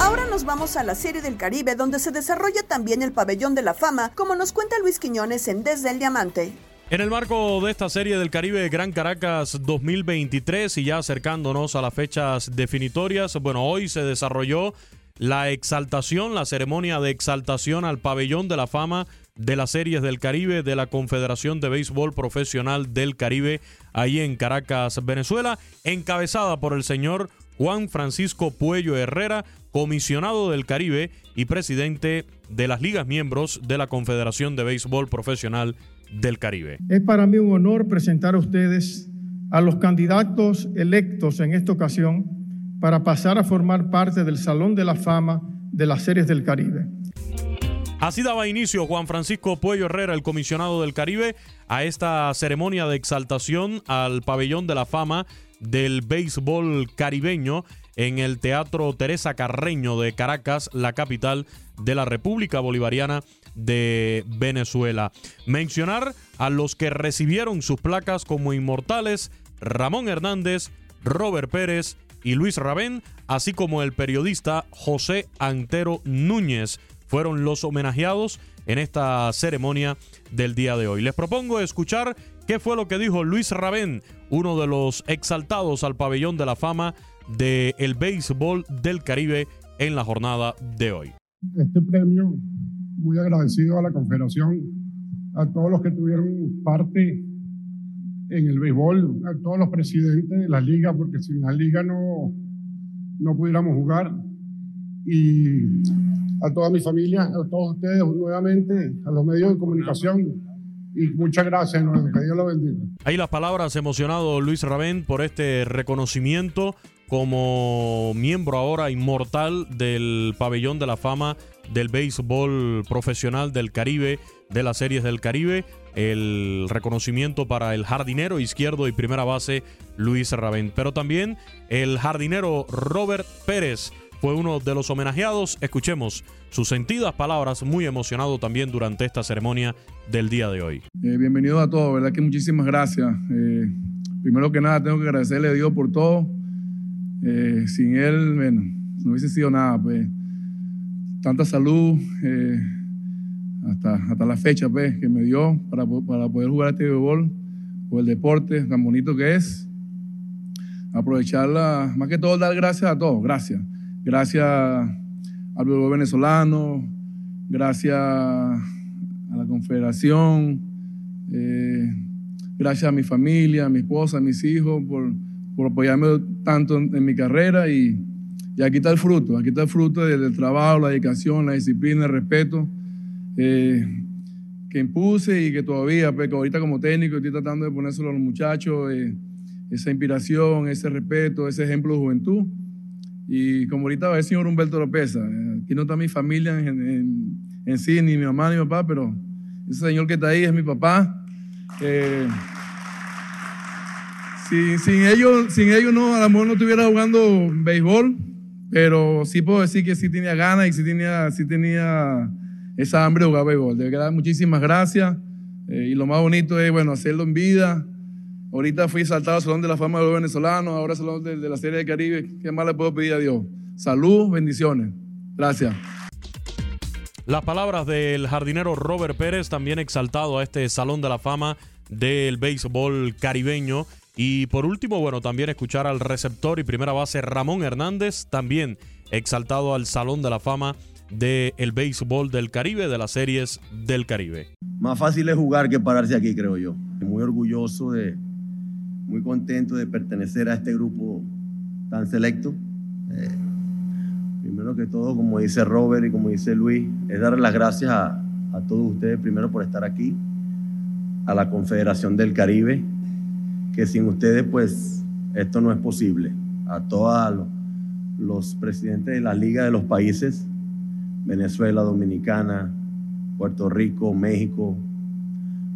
[SPEAKER 2] Ahora nos vamos a la Serie del Caribe, donde se desarrolla también el Pabellón de la Fama, como nos cuenta Luis Quiñones en Desde el Diamante.
[SPEAKER 21] En el marco de esta serie del Caribe Gran Caracas 2023 y ya acercándonos a las fechas definitorias, bueno, hoy se desarrolló la exaltación, la ceremonia de exaltación al pabellón de la fama de las series del Caribe de la Confederación de Béisbol Profesional del Caribe, ahí en Caracas, Venezuela, encabezada por el señor Juan Francisco Puello Herrera, comisionado del Caribe y presidente de las ligas miembros de la Confederación de Béisbol Profesional del Caribe.
[SPEAKER 22] Es para mí un honor presentar a ustedes a los candidatos electos en esta ocasión para pasar a formar parte del Salón de la Fama de las Series del Caribe.
[SPEAKER 21] Así daba inicio Juan Francisco Puello Herrera, el comisionado del Caribe, a esta ceremonia de exaltación al pabellón de la fama del béisbol caribeño en el Teatro Teresa Carreño de Caracas, la capital de la República Bolivariana de Venezuela. Mencionar a los que recibieron sus placas como inmortales, Ramón Hernández, Robert Pérez y Luis Rabén, así como el periodista José Antero Núñez, fueron los homenajeados en esta ceremonia del día de hoy. Les propongo escuchar qué fue lo que dijo Luis Rabén, uno de los exaltados al pabellón de la fama del béisbol del Caribe en la jornada de hoy.
[SPEAKER 23] Este premio, muy agradecido a la Confederación, a todos los que tuvieron parte en el béisbol, a todos los presidentes de la liga, porque sin la liga no, no pudiéramos jugar. Y a toda mi familia, a todos ustedes nuevamente, a los medios de comunicación. Y muchas gracias, que Dios lo bendiga.
[SPEAKER 21] Ahí las palabras emocionado Luis Rabén por este reconocimiento como miembro ahora inmortal del pabellón de la fama del béisbol profesional del Caribe, de las series del Caribe. El reconocimiento para el jardinero izquierdo y primera base Luis Rabén. Pero también el jardinero Robert Pérez fue uno de los homenajeados. Escuchemos sus sentidas palabras, muy emocionado también durante esta ceremonia del día de hoy.
[SPEAKER 24] Eh, bienvenido a todos, ¿verdad? Que muchísimas gracias. Eh, primero que nada, tengo que agradecerle a Dios por todo. Eh, sin Él, bueno, no hubiese sido nada, pues. Tanta salud, hasta, hasta la fecha, pues, que me dio para, para poder jugar este béisbol, por el deporte tan bonito que es. Aprovecharla, más que todo, dar gracias a todos, gracias Gracias al pueblo venezolano, gracias a la Confederación, eh, gracias a mi familia, a mi esposa, a mis hijos por, por apoyarme tanto en, mi carrera y, y, aquí está el fruto, aquí está el fruto del, trabajo, la dedicación, la disciplina, el respeto eh, que impuse y que todavía, pues, ahorita como técnico estoy tratando de ponérselo a los muchachos, eh, esa inspiración, ese respeto, ese ejemplo de juventud. Y como ahorita va el señor Humberto López, eh, aquí no está mi familia en, en, sí, ni mi mamá ni mi papá, pero ese señor que está ahí es mi papá. Eh, sin, ellos, sin ellos no, a lo mejor no estuviera jugando béisbol, pero sí puedo decir que sí tenía ganas y sí tenía, sí tenía esa hambre de jugar béisbol. De verdad, muchísimas gracias. Eh, y lo más bonito es, bueno, hacerlo en vida, Ahorita fui saltado al Salón de la Fama de los Venezolanos, ahora Salón de, la Serie de Caribe. ¿Qué más le puedo pedir a Dios? Salud, bendiciones. Gracias.
[SPEAKER 21] Las palabras del jardinero Robert Pérez, también exaltado a este Salón de la Fama del béisbol caribeño. Y por último, bueno, también escuchar al receptor y primera base Ramón Hernández, también exaltado al Salón de la Fama del béisbol del Caribe, de las series del Caribe.
[SPEAKER 25] Más fácil es jugar que pararse aquí, creo yo. Muy orgulloso de, muy contento de pertenecer a este grupo tan selecto. Eh, primero que todo, como dice Robert y como dice Luis, es darle las gracias a, todos ustedes, primero por estar aquí, a la Confederación del Caribe, que sin ustedes pues esto no es posible, a todos los presidentes de la Liga de los Países, Venezuela, Dominicana, Puerto Rico, México,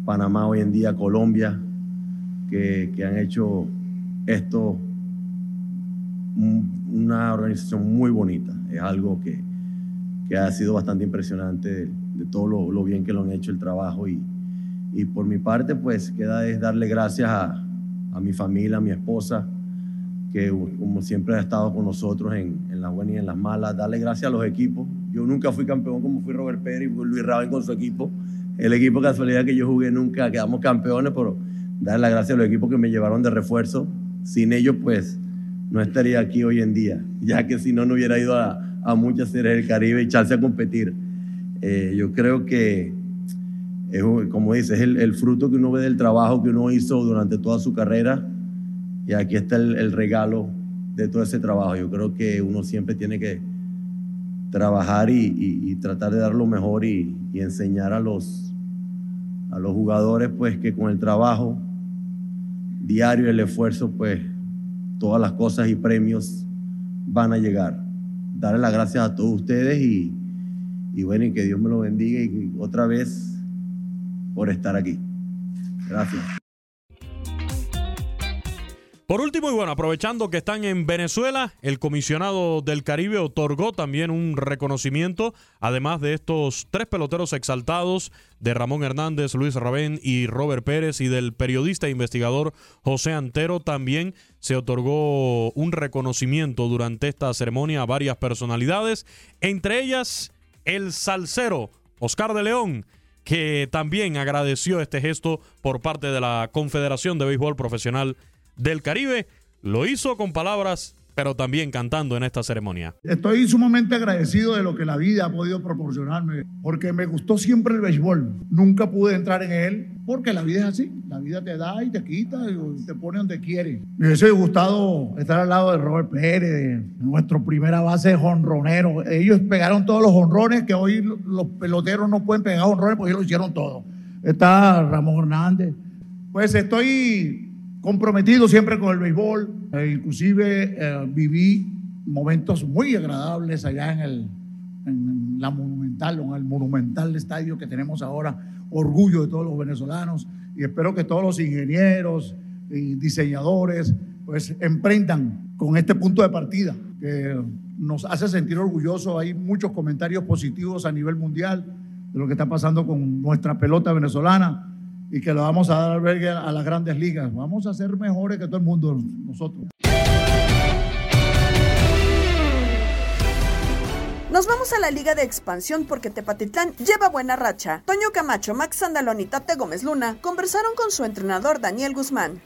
[SPEAKER 25] Panamá hoy en día, Colombia, que, han hecho esto una organización muy bonita. Es algo que, ha sido bastante impresionante de, todo lo, bien que lo han hecho el trabajo. Y, y por mi parte, pues queda es darle gracias a, a, mi familia, a mi esposa, que como siempre ha estado con nosotros en, las buenas y en las malas. Darle gracias a los equipos. Yo nunca fui campeón como fui Robert Pérez y Luis Raven con su equipo. El equipo casualidad que yo jugué nunca quedamos campeones, pero dar las gracias a los equipos que me llevaron de refuerzo. Sin ellos, pues, no estaría aquí hoy en día, ya que si no, no hubiera ido a, a muchas series del Caribe y echarse a competir. Eh, yo creo que, es, como dice, es el, fruto que uno ve del trabajo que uno hizo durante toda su carrera y aquí está el, regalo de todo ese trabajo. Yo creo que uno siempre tiene que trabajar y, tratar de dar lo mejor y, y, enseñar a los, a los jugadores pues que con el trabajo diario, el esfuerzo, pues todas las cosas y premios van a llegar. Darle las gracias a todos ustedes y, y bueno, y que Dios me lo bendiga y otra vez por estar aquí. Gracias.
[SPEAKER 21] Por último, y bueno, aprovechando que están en Venezuela, el comisionado del Caribe otorgó también un reconocimiento, además de estos tres peloteros exaltados, de Ramón Hernández, Luis Rabén y Robert Pérez, y del periodista e investigador José Antero, también se otorgó un reconocimiento durante esta ceremonia a varias personalidades, entre ellas el salsero Oscar de León, que también agradeció este gesto por parte de la Confederación de Béisbol Profesional del Caribe. Lo hizo con palabras, pero también cantando en esta ceremonia.
[SPEAKER 26] Estoy sumamente agradecido de lo que la vida ha podido proporcionarme, porque me gustó siempre el béisbol. Nunca pude entrar en él, porque la vida es así. La vida te da y te quita y te pone donde quiere. Me hubiese gustado estar al lado de Robert Pérez, nuestro primera base jonronero. Ellos pegaron todos los honrones que hoy los peloteros no pueden pegar honrones porque ellos lo hicieron todo. Está Ramón Hernández. Pues estoy comprometido siempre con el béisbol. Eh, inclusive eh, viví momentos muy agradables allá en, el, en la Monumental, en el monumental estadio que tenemos ahora, orgullo de todos los venezolanos y espero que todos los ingenieros y diseñadores pues emprendan con este punto de partida que nos hace sentir orgullosos. Hay muchos comentarios positivos a nivel mundial de lo que está pasando con nuestra pelota venezolana y que lo vamos a dar albergue a las grandes ligas. Vamos a ser mejores que todo el mundo nosotros.
[SPEAKER 2] Nos vamos a la Liga de Expansión porque Tepatitlán lleva buena racha. Toño Camacho, Max Andalón y Tate Gómez Luna conversaron con su entrenador Daniel Guzmán.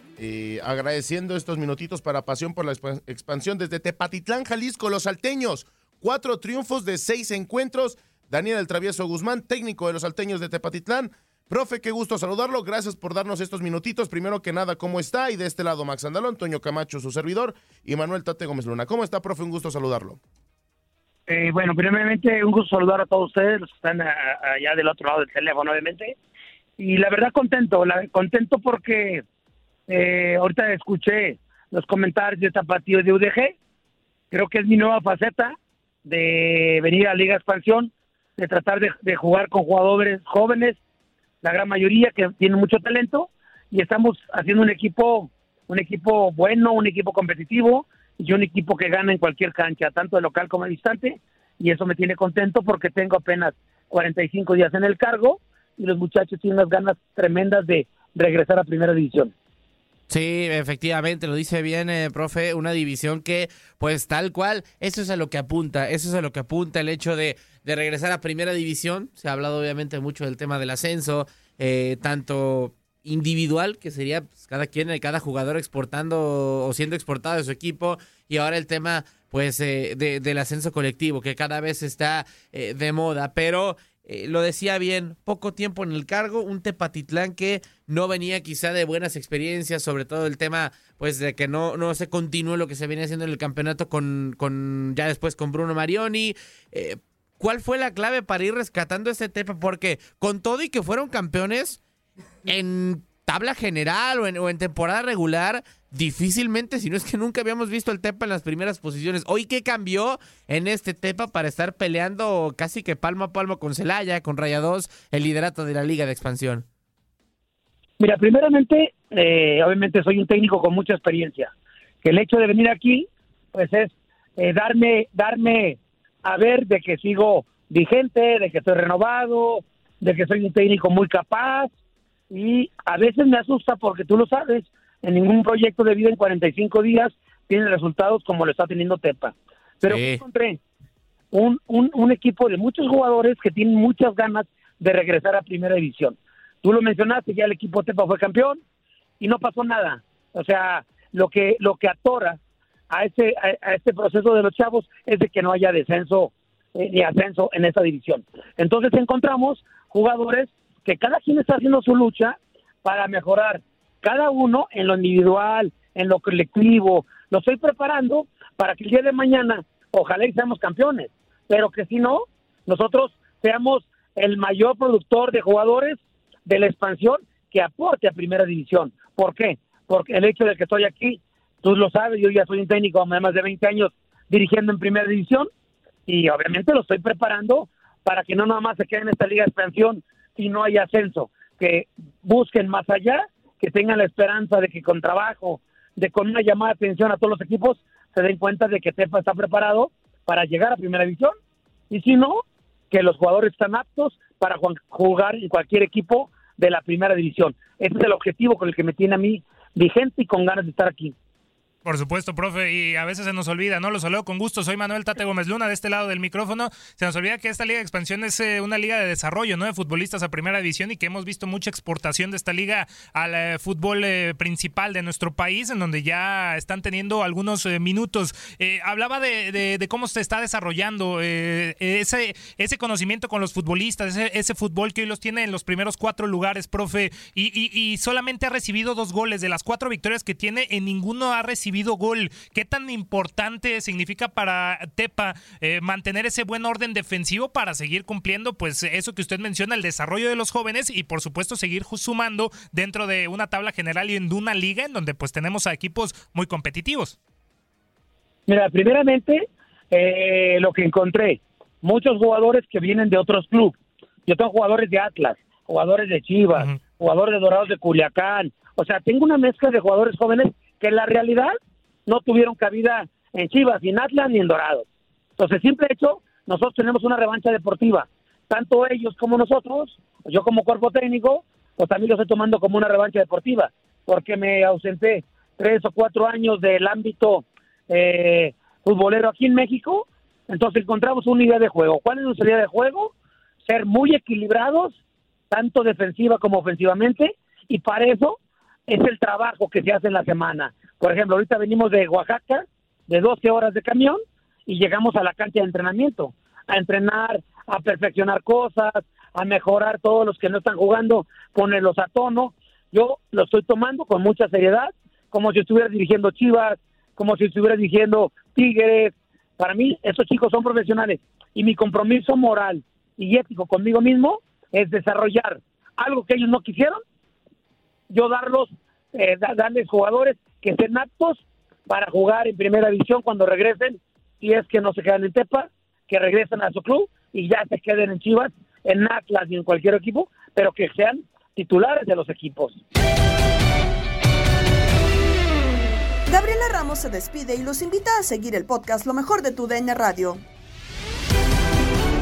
[SPEAKER 18] agradeciendo estos minutitos para Pasión por la Expansión desde Tepatitlán, Jalisco, los salteños. Cuatro triunfos de seis encuentros. Daniel El Travieso Guzmán, técnico de los salteños de Tepatitlán, Profe, qué gusto saludarlo. Gracias por darnos estos minutitos. Primero que nada, ¿cómo está? Y de este lado, Max Andalón, Antonio Camacho, su servidor, y Manuel Tate Gómez Luna. ¿Cómo está, profe? Un gusto saludarlo.
[SPEAKER 27] Eh, bueno, primeramente, un gusto saludar a todos ustedes, los que están allá del otro lado del teléfono, obviamente. Y la verdad, contento, contento porque eh, ahorita escuché los comentarios de Tapatío de UDG. Creo que es mi nueva faceta de venir a Liga Expansión, de tratar de jugar con jugadores jóvenes la gran mayoría que tienen mucho talento y estamos haciendo un equipo un equipo bueno, un equipo competitivo y un equipo que gana en cualquier cancha, tanto de local como de distante y eso me tiene contento porque tengo apenas 45 días en el cargo y los muchachos tienen unas ganas tremendas de regresar a primera división.
[SPEAKER 28] Sí, efectivamente, lo dice bien, eh, profe, una división que, pues tal cual, eso es a lo que apunta, eso es a lo que apunta el hecho de, de regresar a primera división. Se ha hablado obviamente mucho del tema del ascenso, eh, tanto individual, que sería pues, cada quien, cada jugador exportando o siendo exportado de su equipo, y ahora el tema pues eh, del ascenso colectivo, que cada vez está de moda, pero eh, lo decía bien, poco tiempo en el cargo, un Tepatitlán que no venía quizá de buenas experiencias, sobre todo el tema pues de que no, no se continúe lo que se venía haciendo en el campeonato con, con ya después con Bruno Marioni. ¿Cuál fue la clave para ir rescatando ese Tepa? Porque con todo y que fueron campeones en tabla general o en, temporada regular, difícilmente, si no es que nunca habíamos visto el Tepa en las primeras posiciones. Hoy, ¿qué cambió en este Tepa para estar peleando casi que palmo a palmo con Celaya, con Rayados, el liderato de la Liga de Expansión?
[SPEAKER 27] Mira, primeramente, eh, obviamente soy un técnico con mucha experiencia. Que el hecho de venir aquí, pues es eh, darme, darme a ver de que sigo vigente, de que estoy renovado, de que soy un técnico muy capaz, y a veces me asusta porque tú lo sabes, en ningún proyecto de vida en 45 días tiene resultados como lo está teniendo Tepa. Pero encontré un, un, un equipo de muchos jugadores que tienen muchas ganas de regresar a primera división. Tú lo mencionaste, ya el equipo Tepa fue campeón y no pasó nada. O sea, lo que, lo que atora a este, a, este proceso de los chavos es de que no haya descenso eh, ni ascenso en esa división. Entonces encontramos jugadores que cada quien está haciendo su lucha para mejorar, cada uno en lo individual, en lo colectivo. Lo estoy preparando para que el día de mañana, ojalá y seamos campeones, pero que si no, nosotros seamos el mayor productor de jugadores de la expansión que aporte a primera división. ¿Por qué? Porque el hecho de que estoy aquí, tú lo sabes, yo ya soy un técnico de más de 20 años dirigiendo en primera división y obviamente lo estoy preparando para que no nada más se quede en esta liga de expansión y no haya ascenso, que busquen más allá, que tengan la esperanza de que con trabajo, de con una llamada de atención a todos los equipos, se den cuenta de que Tepa está preparado para llegar a primera división y si no, que los jugadores están aptos para jugar en cualquier equipo de la primera división. Ese es el objetivo con el que me tiene a mí vigente y con ganas de estar aquí.
[SPEAKER 17] Por supuesto, profe, y a veces se nos olvida, ¿no? Lo saludo con gusto, soy Manuel Tate Gómez Luna, de este lado del micrófono. Se nos olvida que esta Liga de Expansión es eh, una liga de desarrollo, ¿no? De futbolistas a primera división y que hemos visto mucha exportación de esta liga al eh, fútbol eh, principal de nuestro país, en donde ya están teniendo algunos minutos. hablaba de, cómo se está desarrollando ese, ese conocimiento con los futbolistas, ese, fútbol que hoy los tiene en los primeros cuatro lugares, profe, y, y solamente ha recibido dos goles. De las cuatro victorias que tiene, en ninguno ha recibido gol. ¿Qué tan importante significa para Tepa eh, mantener ese buen orden defensivo para seguir cumpliendo, pues eso que usted menciona, el desarrollo de los jóvenes y por supuesto seguir sumando dentro de una tabla general y en una liga en donde pues tenemos a equipos muy competitivos?
[SPEAKER 27] Mira, primeramente, eh, lo que encontré, muchos jugadores que vienen de otros clubes. Yo tengo jugadores de Atlas, jugadores de Chivas, jugadores de Dorados de Culiacán. O sea, tengo una mezcla de jugadores jóvenes que en la realidad no tuvieron cabida en Chivas, ni en Atlas, ni en Dorados. Entonces, simple hecho, nosotros tenemos una revancha deportiva. Tanto ellos como nosotros, yo como cuerpo técnico, pues también lo estoy tomando como una revancha deportiva, porque me ausenté tres o cuatro años del ámbito eh, futbolero aquí en México, entonces encontramos una idea de juego. ¿Cuál es nuestra idea de juego? Ser muy equilibrados, tanto defensiva como ofensivamente, y para eso es el trabajo que se hace en la semana. Por ejemplo, ahorita venimos de Oaxaca, de 12 horas de camión, y llegamos a la cancha de entrenamiento, a entrenar, a perfeccionar cosas, a mejorar todos los que no están jugando, ponerlos a tono. Yo lo estoy tomando con mucha seriedad, como si estuviera dirigiendo Chivas, como si estuviera dirigiendo Tigres. Para mí, esos chicos son profesionales y mi compromiso moral y ético conmigo mismo es desarrollar algo que ellos no quisieron yo darlos, eh, darles jugadores que estén aptos para jugar en primera división cuando regresen, si es que no se quedan en Tepa, que regresen a su club y ya se queden en Chivas, en Atlas y en cualquier equipo, pero que sean titulares de los equipos.
[SPEAKER 2] Gabriela Ramos se despide y los invita a seguir el podcast Lo mejor de tu DN Radio.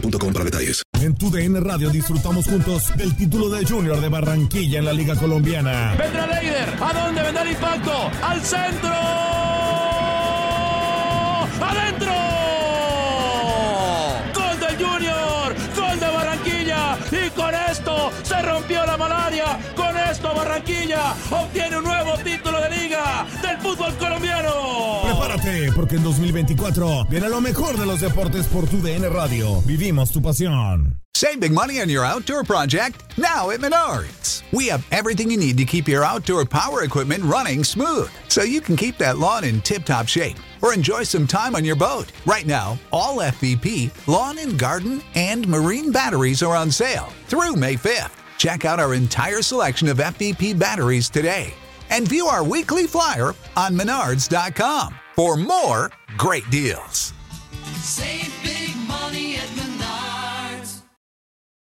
[SPEAKER 29] boostmobile para detalles.
[SPEAKER 1] En tu DN Radio disfrutamos juntos del título de Junior de Barranquilla en la Liga Colombiana.
[SPEAKER 24] Vendrá Leider. ¿A dónde vendrá el impacto? ¡Al centro! Barranquilla obtiene un nuevo título de liga del fútbol colombiano.
[SPEAKER 1] Prepárate, porque en 2024 viene lo mejor de los deportes por tu DN Radio. Vivimos tu pasión.
[SPEAKER 30] Save big money on your outdoor project now at Menards. We have everything you need to keep your outdoor power equipment running smooth so you can keep that lawn in tip top shape or enjoy some time on your boat. Right now, all FVP, lawn and garden, and marine batteries are on sale through May 5th. Check out our entire selection of FVP batteries today and view our weekly flyer on menards.com for more great deals.
[SPEAKER 31] Save big money at Menards.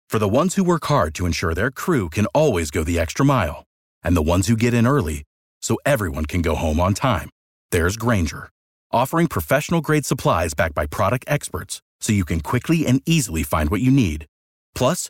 [SPEAKER 26] For the ones who work hard to ensure their crew can always go the extra mile, and the ones who get in early so everyone can go home on time, there's Granger, offering professional grade supplies backed by product experts so you can quickly and easily find what you need. Plus,